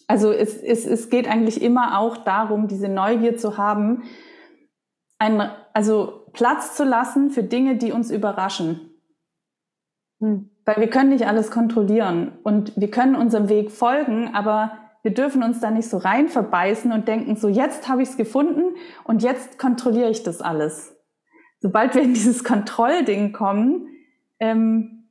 Also es, es, es geht eigentlich immer auch darum, diese Neugier zu haben, ein, also Platz zu lassen für Dinge, die uns überraschen. Hm. Weil wir können nicht alles kontrollieren und wir können unserem Weg folgen, aber wir dürfen uns da nicht so rein verbeißen und denken, so jetzt habe ich es gefunden und jetzt kontrolliere ich das alles. Sobald wir in dieses Kontrollding kommen, ähm,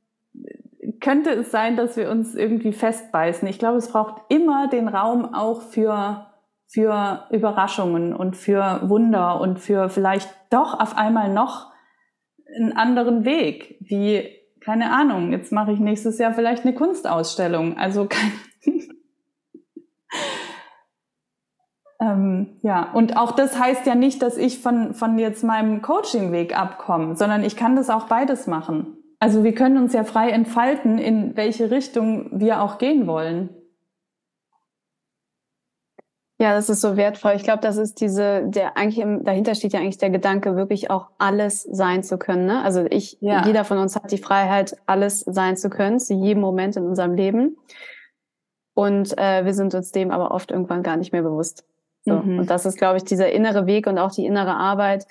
könnte es sein, dass wir uns irgendwie festbeißen. Ich glaube, es braucht immer den Raum auch für, für Überraschungen und für Wunder und für vielleicht doch auf einmal noch einen anderen Weg, wie, keine Ahnung, jetzt mache ich nächstes Jahr vielleicht eine Kunstausstellung. Also kein ähm, ja, und auch das heißt ja nicht, dass ich von, von jetzt meinem Coaching-Weg abkomme, sondern ich kann das auch beides machen. Also wir können uns ja frei entfalten, in welche Richtung wir auch gehen wollen. Ja, das ist so wertvoll. Ich glaube, das ist diese, der eigentlich im, dahinter steht ja eigentlich der Gedanke, wirklich auch alles sein zu können. Ne? Also ich, ja. jeder von uns hat die Freiheit, alles sein zu können, zu jedem Moment in unserem Leben. Und äh, wir sind uns dem aber oft irgendwann gar nicht mehr bewusst. So. Mhm. Und das ist, glaube ich, dieser innere Weg und auch die innere Arbeit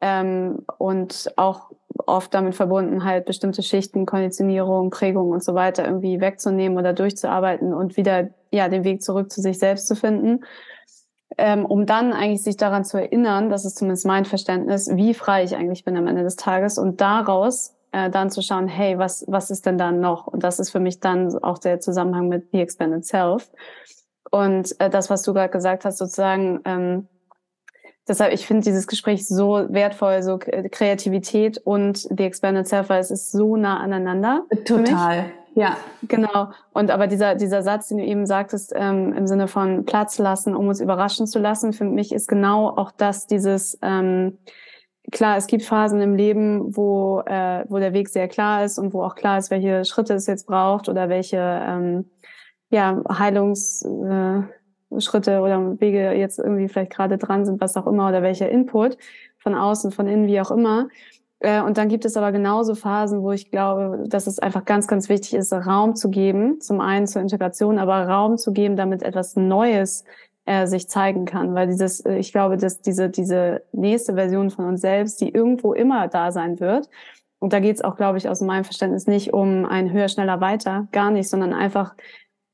ähm, und auch oft damit verbunden, halt bestimmte Schichten, Konditionierung, Prägung und so weiter irgendwie wegzunehmen oder durchzuarbeiten und wieder ja den Weg zurück zu sich selbst zu finden, ähm, um dann eigentlich sich daran zu erinnern, das ist zumindest mein Verständnis, wie frei ich eigentlich bin am Ende des Tages und daraus äh, dann zu schauen, hey, was was ist denn dann noch? Und das ist für mich dann auch der Zusammenhang mit The Expanded Self und äh, das, was du gerade gesagt hast, sozusagen ähm, deshalb, ich finde dieses Gespräch so wertvoll, so Kreativität und The Expanded Self, weil es ist so nah aneinander. Total. Ja. Genau. Und aber dieser, dieser Satz, den du eben sagtest, ähm, im Sinne von Platz lassen, um uns überraschen zu lassen, für mich ist genau auch das, dieses, ähm, klar, es gibt Phasen im Leben, wo, äh, wo der Weg sehr klar ist und wo auch klar ist, welche Schritte es jetzt braucht oder welche ähm, ja, Heilungs, äh, Schritte oder Wege jetzt irgendwie vielleicht gerade dran sind, was auch immer, oder welcher Input von außen, von innen, wie auch immer. Äh, und dann gibt es aber genauso Phasen, wo ich glaube, dass es einfach ganz, ganz wichtig ist, Raum zu geben, zum einen zur Integration, aber Raum zu geben, damit etwas Neues äh, sich zeigen kann. Weil dieses, äh, ich glaube, dass diese, diese nächste Version von uns selbst, die irgendwo immer da sein wird, und da geht es auch, glaube ich, aus meinem Verständnis nicht um ein höher, schneller, weiter, gar nicht, sondern einfach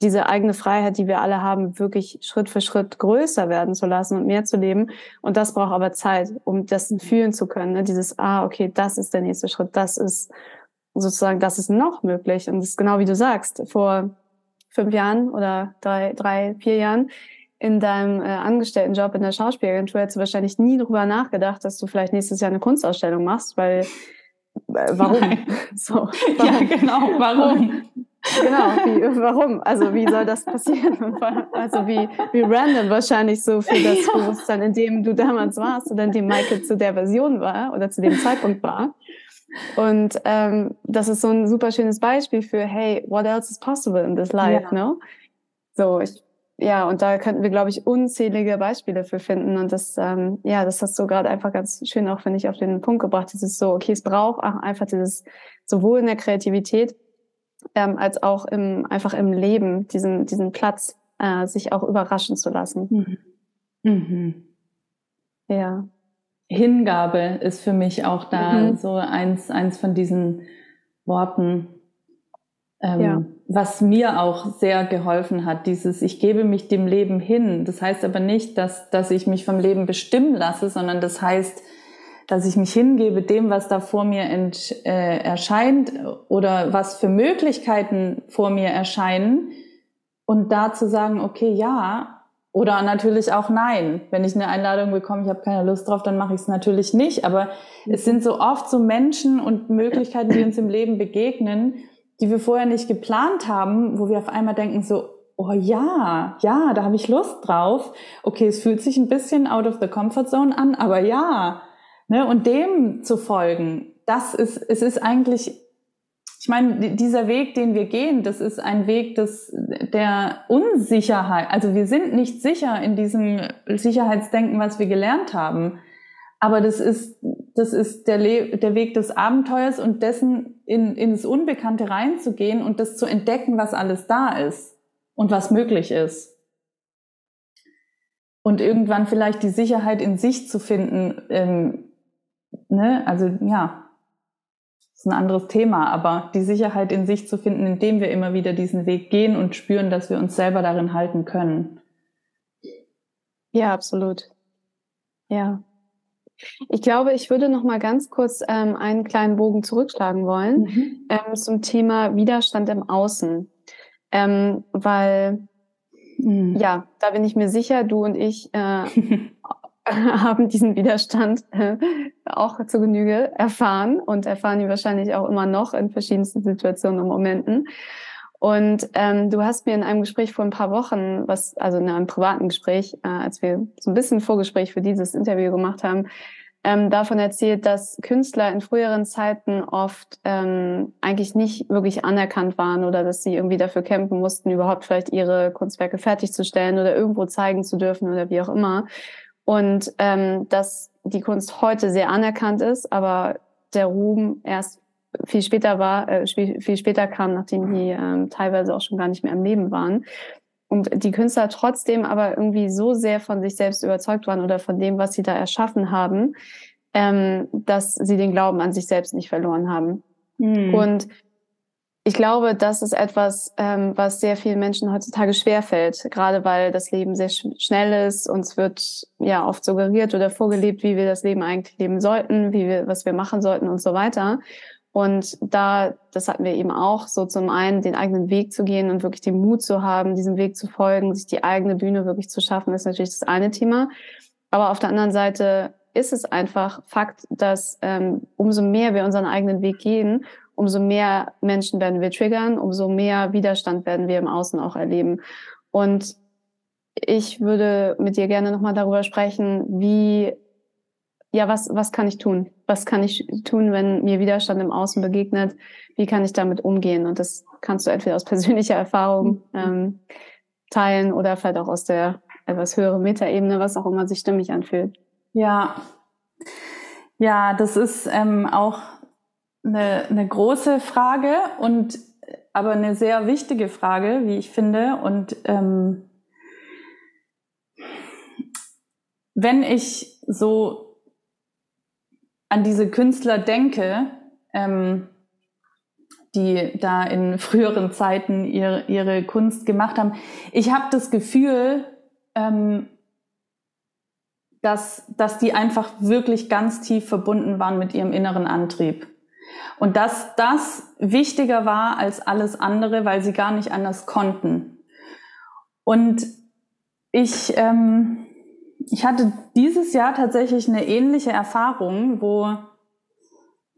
diese eigene Freiheit, die wir alle haben, wirklich Schritt für Schritt größer werden zu lassen und mehr zu leben. Und das braucht aber Zeit, um das fühlen zu können. Ne? Dieses, ah, okay, das ist der nächste Schritt, das ist sozusagen, das ist noch möglich. Und das ist genau wie du sagst, vor fünf Jahren oder drei, drei vier Jahren in deinem äh, Angestelltenjob in der Schauspielagentur hättest du wahrscheinlich nie drüber nachgedacht, dass du vielleicht nächstes Jahr eine Kunstausstellung machst, weil äh, warum? <laughs> So, warum? Ja, genau, warum? Genau, wie, warum? Also wie soll das passieren? <laughs> Also wie, wie random wahrscheinlich so für das Bewusstsein, in dem du damals warst oder in dem Michael zu der Version war oder zu dem Zeitpunkt war. Und ähm, das ist so ein super schönes Beispiel für, hey, what else is possible in this life, ja. no? So, ich, ja, und da könnten wir, glaube ich, unzählige Beispiele für finden. Und das, ähm, ja, das hast du gerade einfach ganz schön auch, finde ich, auf den Punkt gebracht. Dieses so, okay, es braucht auch einfach dieses, sowohl in der Kreativität, ähm, als auch im, einfach im Leben, diesen, diesen Platz, äh, sich auch überraschen zu lassen. Mhm. Mhm. Ja. Hingabe ist für mich auch da mhm. so eins, eins von diesen Worten. Ähm, ja. was mir auch sehr geholfen hat, dieses ich gebe mich dem Leben hin. Das heißt aber nicht, dass, dass ich mich vom Leben bestimmen lasse, sondern das heißt, dass ich mich hingebe dem, was da vor mir ent, äh, erscheint oder was für Möglichkeiten vor mir erscheinen und da zu sagen, okay, ja oder natürlich auch nein. Wenn ich eine Einladung bekomme, ich habe keine Lust drauf, dann mache ich es natürlich nicht. Aber es sind so oft so Menschen und Möglichkeiten, die uns im Leben begegnen, die wir vorher nicht geplant haben, wo wir auf einmal denken so, oh ja, ja, da habe ich Lust drauf. Okay, es fühlt sich ein bisschen out of the comfort zone an, aber ja. Ne? Und dem zu folgen, das ist, es ist eigentlich, ich meine, dieser Weg, den wir gehen, das ist ein Weg des, der Unsicherheit. Also wir sind nicht sicher in diesem Sicherheitsdenken, was wir gelernt haben. Aber das ist, das ist der, Le der Weg des Abenteuers und dessen in, ins Unbekannte reinzugehen und das zu entdecken, was alles da ist und was möglich ist. Und irgendwann vielleicht die Sicherheit in sich zu finden, ähm, ne, also ja, ist ein anderes Thema, aber die Sicherheit in sich zu finden, indem wir immer wieder diesen Weg gehen und spüren, dass wir uns selber darin halten können. Ja, absolut. Ja. Ich glaube, ich würde noch mal ganz kurz ähm, einen kleinen Bogen zurückschlagen wollen mhm. ähm, zum Thema Widerstand im Außen, ähm, weil mhm. ja, da bin ich mir sicher, du und ich äh, <laughs> <laughs> haben diesen Widerstand äh, auch zu Genüge erfahren und erfahren ihn wahrscheinlich auch immer noch in verschiedensten Situationen und Momenten. Und ähm, du hast mir in einem Gespräch vor ein paar Wochen, was also in einem privaten Gespräch, äh, als wir so ein bisschen Vorgespräch für dieses Interview gemacht haben, ähm, davon erzählt, dass Künstler in früheren Zeiten oft ähm, eigentlich nicht wirklich anerkannt waren oder dass sie irgendwie dafür kämpfen mussten, überhaupt vielleicht ihre Kunstwerke fertigzustellen oder irgendwo zeigen zu dürfen oder wie auch immer. Und ähm, dass die Kunst heute sehr anerkannt ist, aber der Ruhm erst viel später war, äh, viel, später kam, nachdem die ähm, teilweise auch schon gar nicht mehr im Leben waren. Und die Künstler trotzdem aber irgendwie so sehr von sich selbst überzeugt waren oder von dem, was sie da erschaffen haben, ähm, dass sie den Glauben an sich selbst nicht verloren haben. Mhm. Und ich glaube, das ist etwas, ähm, was sehr vielen Menschen heutzutage schwerfällt, gerade weil das Leben sehr sch schnell ist. Uns wird ja oft suggeriert oder vorgelebt, wie wir das Leben eigentlich leben sollten, wie wir, was wir machen sollten und so weiter. Und da, das hatten wir eben auch, so zum einen den eigenen Weg zu gehen und wirklich den Mut zu haben, diesem Weg zu folgen, sich die eigene Bühne wirklich zu schaffen, ist natürlich das eine Thema. Aber auf der anderen Seite ist es einfach Fakt, dass ähm, umso mehr wir unseren eigenen Weg gehen, umso mehr Menschen werden wir triggern, umso mehr Widerstand werden wir im Außen auch erleben. Und ich würde mit dir gerne nochmal darüber sprechen, wie, ja, was, was kann ich tun? Was kann ich tun, wenn mir Widerstand im Außen begegnet? Wie kann ich damit umgehen? Und das kannst du entweder aus persönlicher Erfahrung mhm. ähm, teilen oder vielleicht auch aus der etwas höheren Metaebene, was auch immer sich stimmig anfühlt. Ja, ja, das ist ähm, auch eine, eine große Frage und aber eine sehr wichtige Frage, wie ich finde. Und ähm, wenn ich so an diese Künstler denke, ähm, die da in früheren Zeiten ihre, ihre Kunst gemacht haben, ich habe das Gefühl, ähm, dass, dass die einfach wirklich ganz tief verbunden waren mit ihrem inneren Antrieb. Und dass das wichtiger war als alles andere, weil sie gar nicht anders konnten. Und ich, ähm, ich hatte dieses Jahr tatsächlich eine ähnliche Erfahrung, wo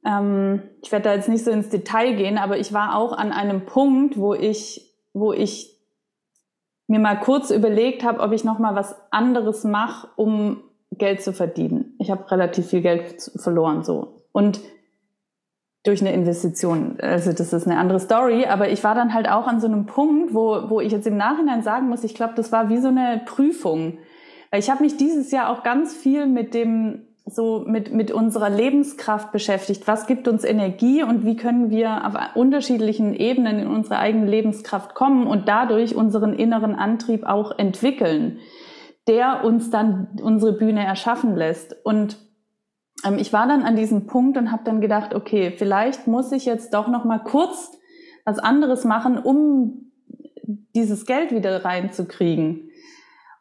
ähm, ich werde da jetzt nicht so ins Detail gehen, aber ich war auch an einem Punkt, wo ich, wo ich mir mal kurz überlegt habe, ob ich noch mal was anderes mache, um Geld zu verdienen. Ich habe relativ viel Geld verloren so und durch eine Investition. Also das ist eine andere Story, aber ich war dann halt auch an so einem Punkt, wo, wo ich jetzt im Nachhinein sagen muss, ich glaube, das war wie so eine Prüfung. Ich habe mich dieses Jahr auch ganz viel mit dem so mit, mit unserer Lebenskraft beschäftigt. Was gibt uns Energie und wie können wir auf unterschiedlichen Ebenen in unsere eigene Lebenskraft kommen und dadurch unseren inneren Antrieb auch entwickeln, der uns dann unsere Bühne erschaffen lässt. Und ähm, ich war dann an diesem Punkt und habe dann gedacht, okay, vielleicht muss ich jetzt doch noch mal kurz was anderes machen, um dieses Geld wieder reinzukriegen.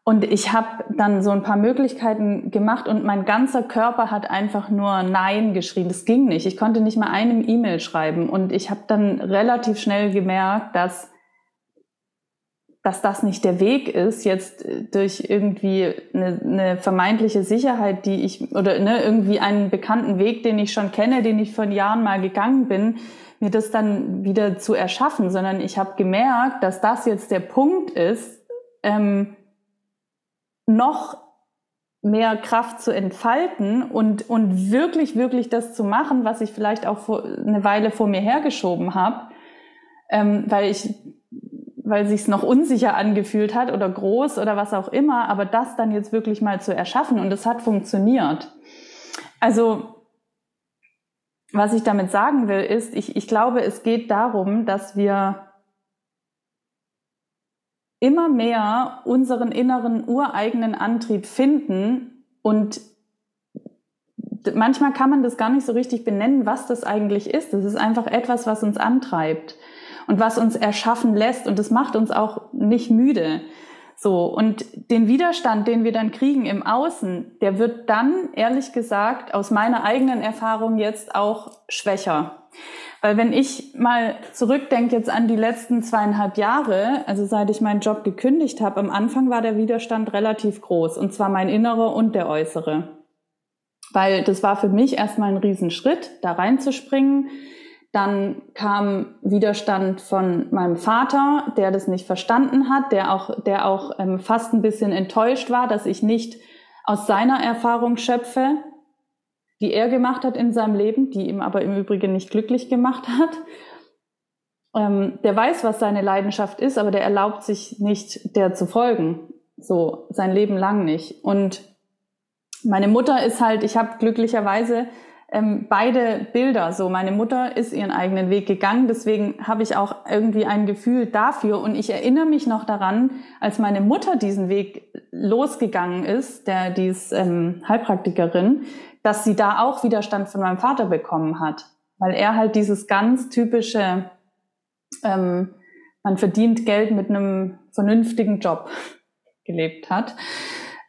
Und ich habe dann so ein paar Möglichkeiten gemacht und mein ganzer Körper hat einfach nur Nein geschrien. Das ging nicht. Ich konnte nicht mal einem E-Mail schreiben. Und ich habe dann relativ schnell gemerkt, dass, dass das nicht der Weg ist, jetzt durch irgendwie eine, eine vermeintliche Sicherheit, die ich, oder ne, irgendwie einen bekannten Weg, den ich schon kenne, den ich vor Jahren mal gegangen bin, mir das dann wieder zu erschaffen, sondern ich habe gemerkt, dass das jetzt der Punkt ist, ähm, noch mehr Kraft zu entfalten und, und wirklich, wirklich das zu machen, was ich vielleicht auch vor, eine Weile vor mir hergeschoben habe, ähm, weil ich, weil sich's noch unsicher angefühlt hat oder groß oder was auch immer, aber das dann jetzt wirklich mal zu erschaffen und es hat funktioniert. Also, was ich damit sagen will, ist, ich, ich glaube, es geht darum, dass wir immer mehr unseren inneren ureigenen Antrieb finden und manchmal kann man das gar nicht so richtig benennen, was das eigentlich ist. Das ist einfach etwas, was uns antreibt und was uns erschaffen lässt und das macht uns auch nicht müde. So. Und den Widerstand, den wir dann kriegen im Außen, der wird dann, ehrlich gesagt, aus meiner eigenen Erfahrung jetzt auch schwächer. Weil wenn ich mal zurückdenke jetzt an die letzten zweieinhalb Jahre, also seit ich meinen Job gekündigt habe, am Anfang war der Widerstand relativ groß, und zwar mein innerer und der äußere. Weil das war für mich erstmal ein Riesenschritt, da reinzuspringen. Dann kam Widerstand von meinem Vater, der das nicht verstanden hat, der auch, der auch ähm, fast ein bisschen enttäuscht war, dass ich nicht aus seiner Erfahrung schöpfe, die er gemacht hat in seinem Leben, die ihm aber im Übrigen nicht glücklich gemacht hat. Ähm, der weiß, was seine Leidenschaft ist, aber der erlaubt sich nicht, der zu folgen. So sein Leben lang nicht. Und meine Mutter ist halt, ich habe glücklicherweise ähm, beide Bilder. So, meine Mutter ist ihren eigenen Weg gegangen, deswegen habe ich auch irgendwie ein Gefühl dafür. Und ich erinnere mich noch daran, als meine Mutter diesen Weg losgegangen ist, der die ist ähm, Heilpraktikerin, dass sie da auch Widerstand von meinem Vater bekommen hat, weil er halt dieses ganz typische, ähm, man verdient Geld mit einem vernünftigen Job gelebt hat.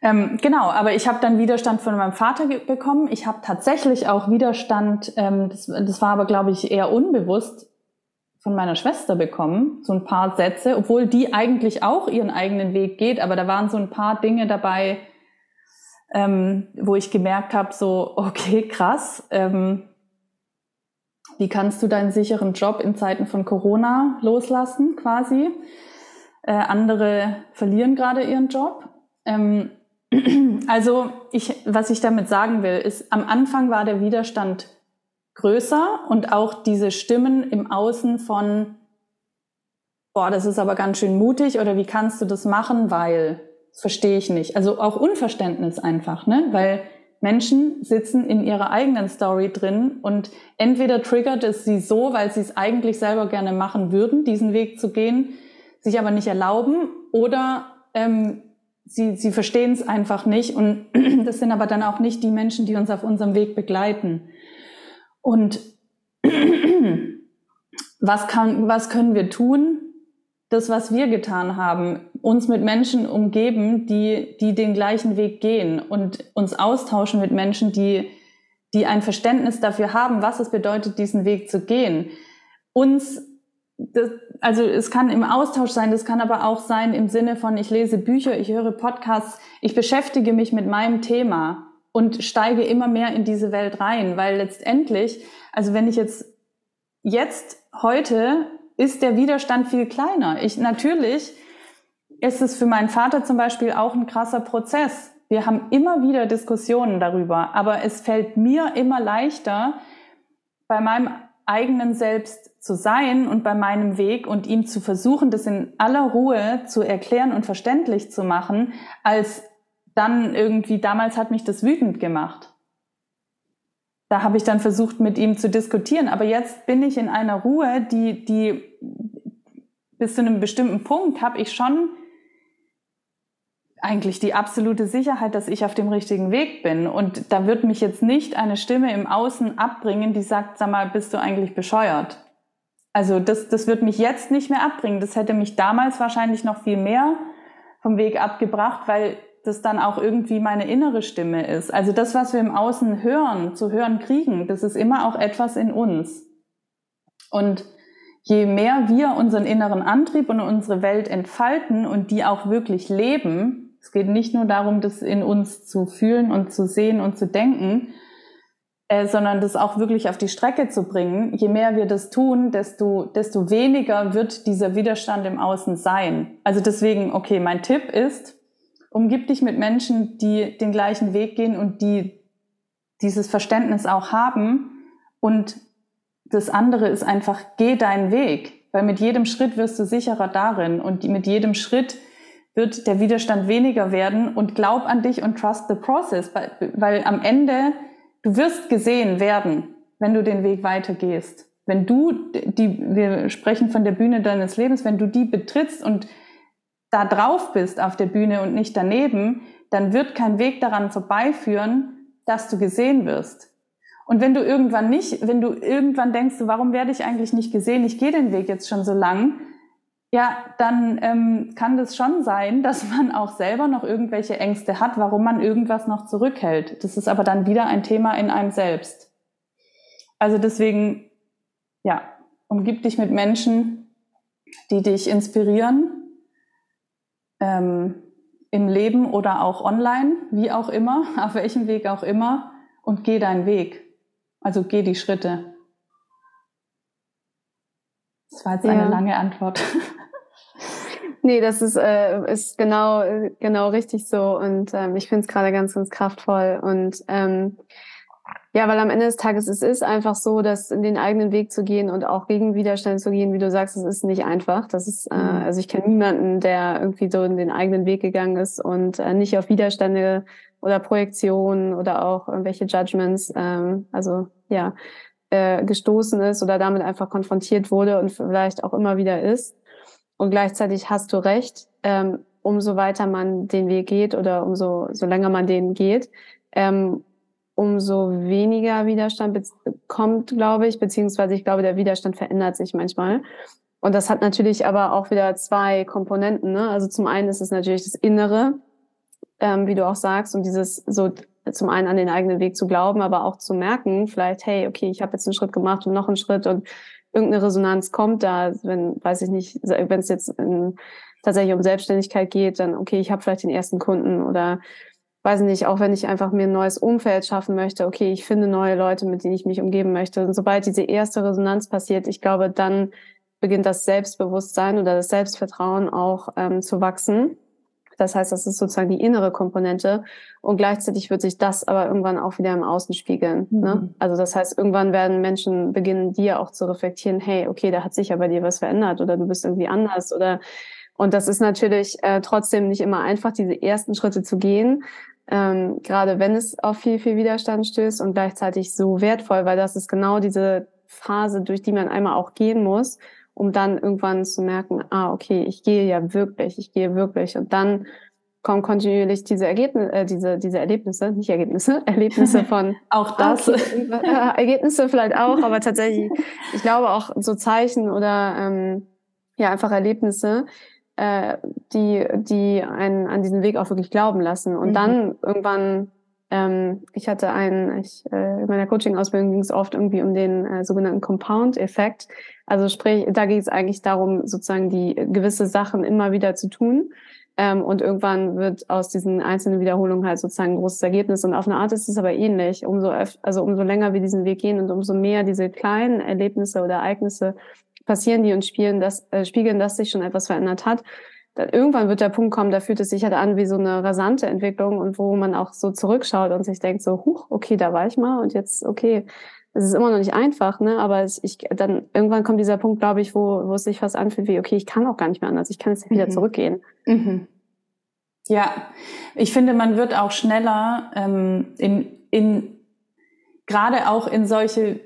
Ähm, genau, aber ich habe dann Widerstand von meinem Vater bekommen. Ich habe tatsächlich auch Widerstand, ähm, das, das war aber, glaube ich, eher unbewusst, von meiner Schwester bekommen, so ein paar Sätze, obwohl die eigentlich auch ihren eigenen Weg geht, aber da waren so ein paar Dinge dabei, ähm, wo ich gemerkt habe, so, okay, krass, ähm, wie kannst du deinen sicheren Job in Zeiten von Corona loslassen, quasi? Äh, andere verlieren gerade ihren Job. Ähm, also, ich, was ich damit sagen will, ist, am Anfang war der Widerstand größer und auch diese Stimmen im Außen von, boah, das ist aber ganz schön mutig oder wie kannst du das machen, weil verstehe ich nicht. Also auch Unverständnis einfach, ne? Weil Menschen sitzen in ihrer eigenen Story drin und entweder triggert es sie so, weil sie es eigentlich selber gerne machen würden, diesen Weg zu gehen, sich aber nicht erlauben, oder ähm, sie, sie verstehen es einfach nicht und <clears throat> das sind aber dann auch nicht die Menschen, die uns auf unserem Weg begleiten. Und <clears throat> was, kann, was können wir tun? Das, was wir getan haben, uns mit Menschen umgeben, die, die den gleichen Weg gehen und uns austauschen mit Menschen, die, die ein Verständnis dafür haben, was es bedeutet, diesen Weg zu gehen. Uns, das, also es kann im Austausch sein, das kann aber auch sein im Sinne von, ich lese Bücher, ich höre Podcasts, ich beschäftige mich mit meinem Thema und steige immer mehr in diese Welt rein, weil letztendlich, also wenn ich jetzt jetzt heute ist der Widerstand viel kleiner. Ich natürlich ist es für meinen Vater zum Beispiel auch ein krasser Prozess. Wir haben immer wieder Diskussionen darüber, aber es fällt mir immer leichter, bei meinem eigenen Selbst zu sein und bei meinem Weg und ihm zu versuchen, das in aller Ruhe zu erklären und verständlich zu machen, als dann irgendwie, damals hat mich das wütend gemacht. Da habe ich dann versucht, mit ihm zu diskutieren. Aber jetzt bin ich in einer Ruhe, die, die bis zu einem bestimmten Punkt habe ich schon eigentlich die absolute Sicherheit, dass ich auf dem richtigen Weg bin. Und da wird mich jetzt nicht eine Stimme im Außen abbringen, die sagt, sag mal, bist du eigentlich bescheuert? Also das, das wird mich jetzt nicht mehr abbringen. Das hätte mich damals wahrscheinlich noch viel mehr vom Weg abgebracht, weil das dann auch irgendwie meine innere Stimme ist. Also das, was wir im Außen hören, zu hören kriegen, das ist immer auch etwas in uns. Und je mehr wir unseren inneren Antrieb und unsere Welt entfalten und die auch wirklich leben, es geht nicht nur darum, das in uns zu fühlen und zu sehen und zu denken, äh, sondern das auch wirklich auf die Strecke zu bringen. Je mehr wir das tun, desto, desto weniger wird dieser Widerstand im Außen sein. Also deswegen, okay, mein Tipp ist, umgib dich mit Menschen, die den gleichen Weg gehen und die dieses Verständnis auch haben. Und das andere ist einfach, geh deinen Weg, weil mit jedem Schritt wirst du sicherer darin und mit jedem Schritt wird der Widerstand weniger werden und glaub an dich und trust the process, weil, weil am Ende du wirst gesehen werden, wenn du den Weg weitergehst. Wenn du die, wir sprechen von der Bühne deines Lebens, wenn du die betrittst und da drauf bist auf der Bühne und nicht daneben, dann wird kein Weg daran vorbeiführen, dass du gesehen wirst. Und wenn du irgendwann nicht, wenn du irgendwann denkst, warum werde ich eigentlich nicht gesehen? Ich gehe den Weg jetzt schon so lang. Ja, dann ähm, kann das schon sein, <laughs> dass man auch selber noch irgendwelche Ängste hat, warum man irgendwas noch zurückhält. Das ist aber dann wieder ein Thema in einem selbst. Also deswegen, ja, umgib dich mit Menschen, die dich inspirieren, ähm, im Leben oder auch online, wie auch immer, <laughs> auf welchem Weg auch immer, und geh deinen Weg. Also geh die Schritte. Das war jetzt ja. eine lange Antwort. <laughs> Nee, das ist, äh, ist genau, genau richtig so. Und ähm, ich finde es gerade ganz, ganz kraftvoll. Und ähm, ja, weil am Ende des Tages es ist einfach so, dass in den eigenen Weg zu gehen und auch gegen Widerstand zu gehen, wie du sagst, es ist nicht einfach. Das ist, äh, mhm. also ich kenne niemanden, der irgendwie so in den eigenen Weg gegangen ist und äh, nicht auf Widerstände oder Projektionen oder auch irgendwelche Judgments, ähm, also ja, äh, gestoßen ist oder damit einfach konfrontiert wurde und vielleicht auch immer wieder ist. Und gleichzeitig hast du recht, ähm, umso weiter man den Weg geht oder umso so länger man den geht, ähm, umso weniger Widerstand kommt, glaube ich, beziehungsweise ich glaube, der Widerstand verändert sich manchmal. Und das hat natürlich aber auch wieder zwei Komponenten. Ne? Also zum einen ist es natürlich das Innere, ähm, wie du auch sagst, und dieses so zum einen an den eigenen Weg zu glauben, aber auch zu merken, vielleicht, hey, okay, ich habe jetzt einen Schritt gemacht und noch einen Schritt und irgendeine Resonanz kommt da, wenn, weiß ich nicht, wenn es jetzt in, tatsächlich um Selbstständigkeit geht, dann okay, ich habe vielleicht den ersten Kunden oder weiß nicht, auch wenn ich einfach mir ein neues Umfeld schaffen möchte, okay, ich finde neue Leute, mit denen ich mich umgeben möchte. Und sobald diese erste Resonanz passiert, ich glaube, dann beginnt das Selbstbewusstsein oder das Selbstvertrauen auch ähm, zu wachsen. Das heißt, das ist sozusagen die innere Komponente. Und gleichzeitig wird sich das aber irgendwann auch wieder im Außen spiegeln. Ne? Mhm. Ne? Also das heißt, irgendwann werden Menschen beginnen, dir auch zu reflektieren, hey, okay, da hat sich ja bei dir was verändert oder du bist irgendwie anders oder und das ist natürlich äh, trotzdem nicht immer einfach, diese ersten Schritte zu gehen, ähm, gerade wenn es auf viel, viel Widerstand stößt und gleichzeitig so wertvoll, weil das ist genau diese Phase, durch die man einmal auch gehen muss, um dann irgendwann zu merken, ah, okay, ich gehe ja wirklich, ich gehe wirklich. Und dann kommen kontinuierlich diese Ergebnisse, äh, diese, diese Erlebnisse, nicht Ergebnisse, <laughs> Erlebnisse von <laughs> auch das. Okay, äh, Ergebnisse vielleicht auch, aber tatsächlich, <laughs> ich glaube auch so Zeichen oder ähm, ja, einfach Erlebnisse, äh, die, die einen an diesen Weg auch wirklich glauben lassen. Und mhm. dann irgendwann, ähm, ich hatte einen, ich, äh, in meiner Coaching-Ausbildung ging es oft irgendwie um den äh, sogenannten Compound-Effekt. Also sprich, da geht es eigentlich darum, sozusagen die gewisse Sachen immer wieder zu tun. Ähm, und irgendwann wird aus diesen einzelnen Wiederholungen halt sozusagen ein großes Ergebnis. Und auf eine Art ist es aber ähnlich. Umso also umso länger wir diesen Weg gehen und umso mehr diese kleinen Erlebnisse oder Ereignisse passieren, die uns spielen, dass, äh, spiegeln, dass sich schon etwas verändert hat. Dann irgendwann wird der Punkt kommen, da fühlt es sich halt an wie so eine rasante Entwicklung und wo man auch so zurückschaut und sich denkt so, huch, okay, da war ich mal und jetzt, okay, es ist immer noch nicht einfach, ne? Aber es, ich, dann irgendwann kommt dieser Punkt, glaube ich, wo, wo es sich fast anfühlt wie, okay, ich kann auch gar nicht mehr anders, ich kann jetzt nicht wieder mhm. zurückgehen. Mhm. Ja, ich finde, man wird auch schneller ähm, in, in gerade auch in solche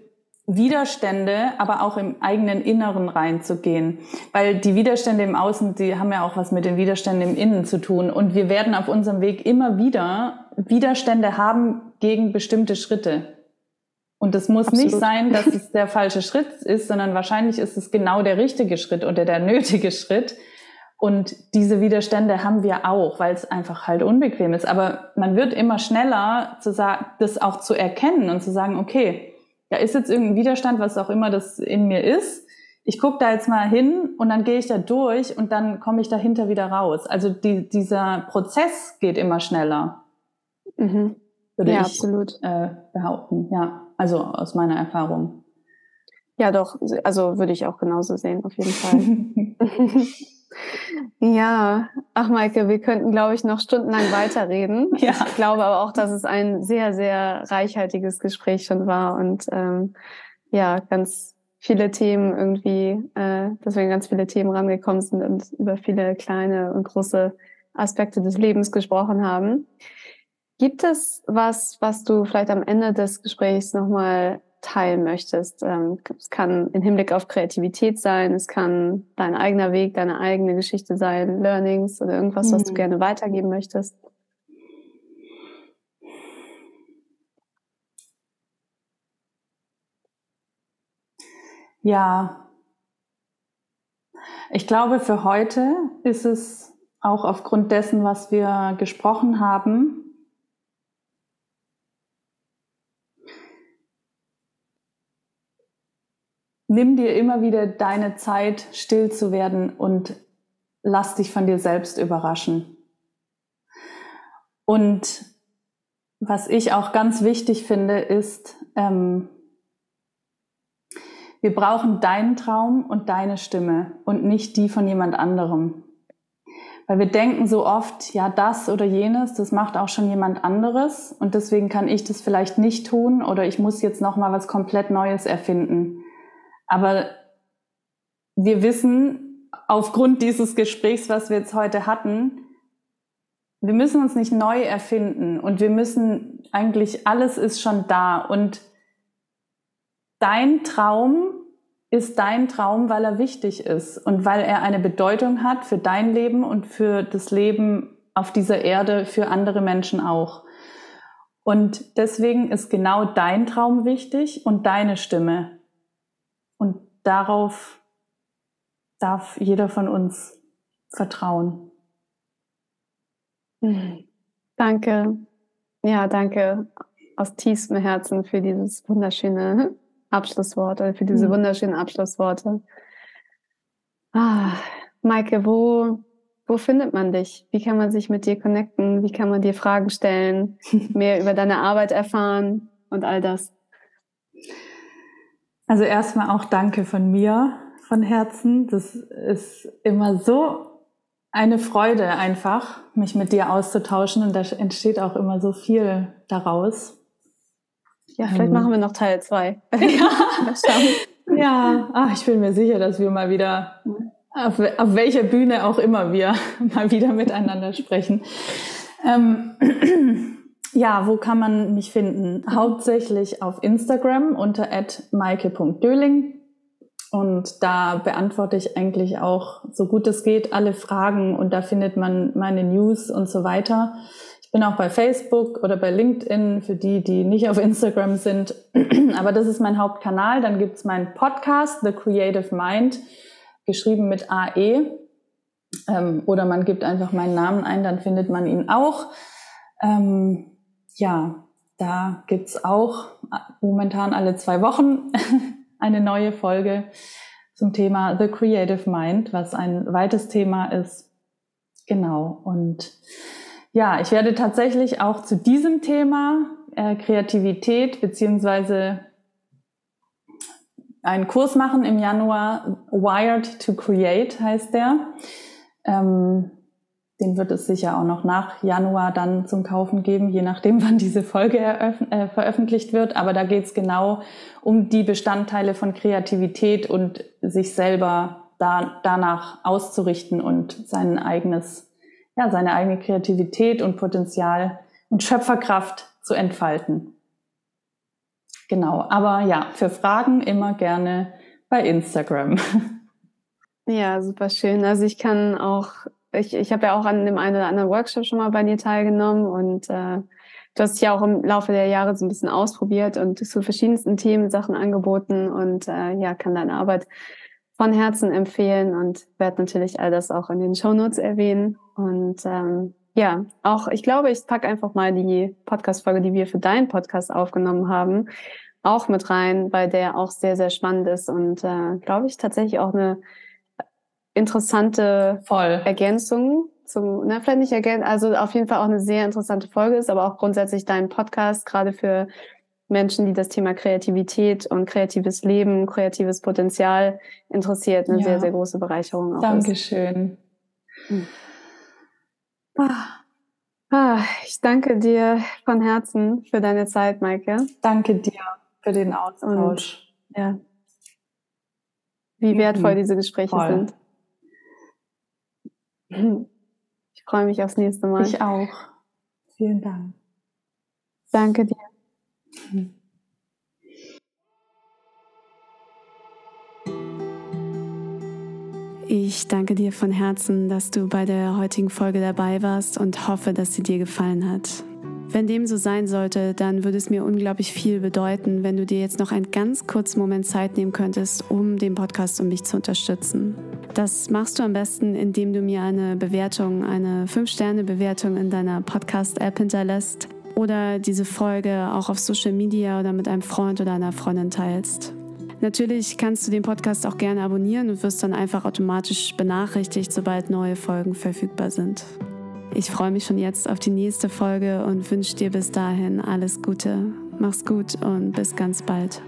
Widerstände, aber auch im eigenen Inneren reinzugehen. Weil die Widerstände im Außen, die haben ja auch was mit den Widerständen im Innen zu tun. Und wir werden auf unserem Weg immer wieder Widerstände haben gegen bestimmte Schritte. Und es muss Absolut. nicht sein, dass <laughs> es der falsche Schritt ist, sondern wahrscheinlich ist es genau der richtige Schritt oder der nötige Schritt. Und diese Widerstände haben wir auch, weil es einfach halt unbequem ist. Aber man wird immer schneller, zu sagen, das auch zu erkennen und zu sagen, okay, da ist jetzt irgendein Widerstand, was auch immer das in mir ist. Ich gucke da jetzt mal hin und dann gehe ich da durch und dann komme ich dahinter wieder raus. Also die, dieser Prozess geht immer schneller. Mhm. Würde ja, ich absolut. Äh, behaupten, ja. Also aus meiner Erfahrung. Ja, doch. Also würde ich auch genauso sehen, auf jeden Fall. <laughs> ja, ach Maike, wir könnten, glaube ich, noch stundenlang weiterreden. <laughs> Ja. Ich glaube aber auch, dass es ein sehr, sehr reichhaltiges Gespräch schon war und ähm, ja, ganz viele Themen irgendwie, äh, dass wir ganz viele Themen rangekommen sind und über viele kleine und große Aspekte des Lebens gesprochen haben. Gibt es was, was du vielleicht am Ende des Gesprächs nochmal teilen möchtest? Ähm, es kann im Hinblick auf Kreativität sein, es kann dein eigener Weg, deine eigene Geschichte sein, Learnings oder irgendwas, was du mhm. gerne weitergeben möchtest. Ja, ich glaube, für heute ist es auch aufgrund dessen, was wir gesprochen haben, nimm dir immer wieder deine Zeit, still zu werden und lass dich von dir selbst überraschen. Und was ich auch ganz wichtig finde, ist, ähm, wir brauchen deinen Traum und deine Stimme und nicht die von jemand anderem. Weil wir denken so oft, ja, das oder jenes, das macht auch schon jemand anderes und deswegen kann ich das vielleicht nicht tun oder ich muss jetzt noch mal was komplett Neues erfinden. Aber wir wissen aufgrund dieses Gesprächs, was wir jetzt heute hatten, wir müssen uns nicht neu erfinden und wir müssen eigentlich, alles ist schon da und dein Traum ist dein Traum, weil er wichtig ist und weil er eine Bedeutung hat für dein Leben und für das Leben auf dieser Erde, für andere Menschen auch. Und deswegen ist genau dein Traum wichtig und deine Stimme. Und darauf darf jeder von uns vertrauen. Mhm. Danke. Ja, danke aus tiefstem Herzen für dieses wunderschöne Abschlusswort oder für diese mhm. wunderschönen Abschlussworte. Ah, Maike, wo, wo findet man dich? Wie kann man sich mit dir connecten? Wie kann man dir Fragen stellen, <laughs> mehr über deine Arbeit erfahren und all das? Also erstmal auch danke von mir, von Herzen. Das ist immer so eine Freude einfach, mich mit dir auszutauschen und da entsteht auch immer so viel daraus. Ja, vielleicht ähm, machen wir noch Teil zwei. <laughs> <laughs> Ja, ja. Ach, ich bin mir sicher, dass wir mal wieder, auf, auf welcher Bühne auch immer wir <laughs> mal wieder miteinander sprechen. Ähm, <clears throat> ja, wo kann man mich finden? Hauptsächlich auf Instagram unter maike.döling. Und da beantworte ich eigentlich auch, so gut es geht, alle Fragen und da findet man meine News und so weiter. Ich bin auch bei Facebook oder bei LinkedIn für die, die nicht auf Instagram sind. <clears throat> Aber das ist mein Hauptkanal. Dann gibt's meinen Podcast, The Creative Mind, geschrieben mit AE. Ähm, oder man gibt einfach meinen Namen ein, dann findet man ihn auch. Ähm, ja, da gibt's auch momentan alle zwei Wochen <laughs> eine neue Folge zum Thema The Creative Mind, was ein weites Thema ist. Genau. Und ja, ich werde tatsächlich auch zu diesem Thema äh, Kreativität beziehungsweise einen Kurs machen im Januar. Wired to Create heißt der. Ähm, den wird es sicher auch noch nach Januar dann zum Kaufen geben, je nachdem, <laughs> wann diese Folge äh, veröffentlicht wird. Aber da geht es genau um die Bestandteile von Kreativität und sich selber da, danach auszurichten und sein eigenes, ja, seine eigene Kreativität und Potenzial und Schöpferkraft zu entfalten. Genau. Aber ja, für Fragen immer gerne bei Instagram. <laughs> Ja, super schön. Also ich kann auch ich, ich habe ja auch an dem einen oder anderen Workshop schon mal bei dir teilgenommen und äh, du hast dich ja auch im Laufe der Jahre so ein bisschen ausprobiert und zu verschiedensten Themen Sachen angeboten und äh, ja, kann deine Arbeit von Herzen empfehlen und werde natürlich all das auch in den Shownotes erwähnen. Und ähm, ja, auch ich glaube, ich packe einfach mal die Podcast-Folge, die wir für deinen Podcast aufgenommen haben, auch mit rein, weil der auch sehr, sehr spannend ist und äh, glaube ich tatsächlich auch eine interessante Voll. Ergänzung zum, ne, vielleicht nicht ergänzen, also auf jeden Fall auch eine sehr interessante Folge ist, aber auch grundsätzlich dein Podcast, gerade für Menschen, die das Thema Kreativität und kreatives Leben, kreatives Potenzial interessiert, eine ja. sehr, sehr große Bereicherung auch Dankeschön. ist. Hm. Ah. Ah, ich danke dir von Herzen für deine Zeit, Maike. Danke dir für den Austausch. Und, ja. Wie wertvoll mhm. diese Gespräche Voll. sind. Ich freue mich aufs nächste Mal. Ich auch. Vielen Dank. Danke dir. Ich danke dir von Herzen, dass du bei der heutigen Folge dabei warst und hoffe, dass sie dir gefallen hat. Wenn dem so sein sollte, dann würde es mir unglaublich viel bedeuten, wenn du dir jetzt noch einen ganz kurzen Moment Zeit nehmen könntest, um den Podcast und mich zu unterstützen. Das machst du am besten, indem du mir eine Bewertung, eine 5-Sterne-Bewertung in deiner Podcast-App hinterlässt oder diese Folge auch auf Social Media oder mit einem Freund oder einer Freundin teilst. Natürlich kannst du den Podcast auch gerne abonnieren und wirst dann einfach automatisch benachrichtigt, sobald neue Folgen verfügbar sind. Ich freue mich schon jetzt auf die nächste Folge und wünsche dir bis dahin alles Gute. Mach's gut und bis ganz bald.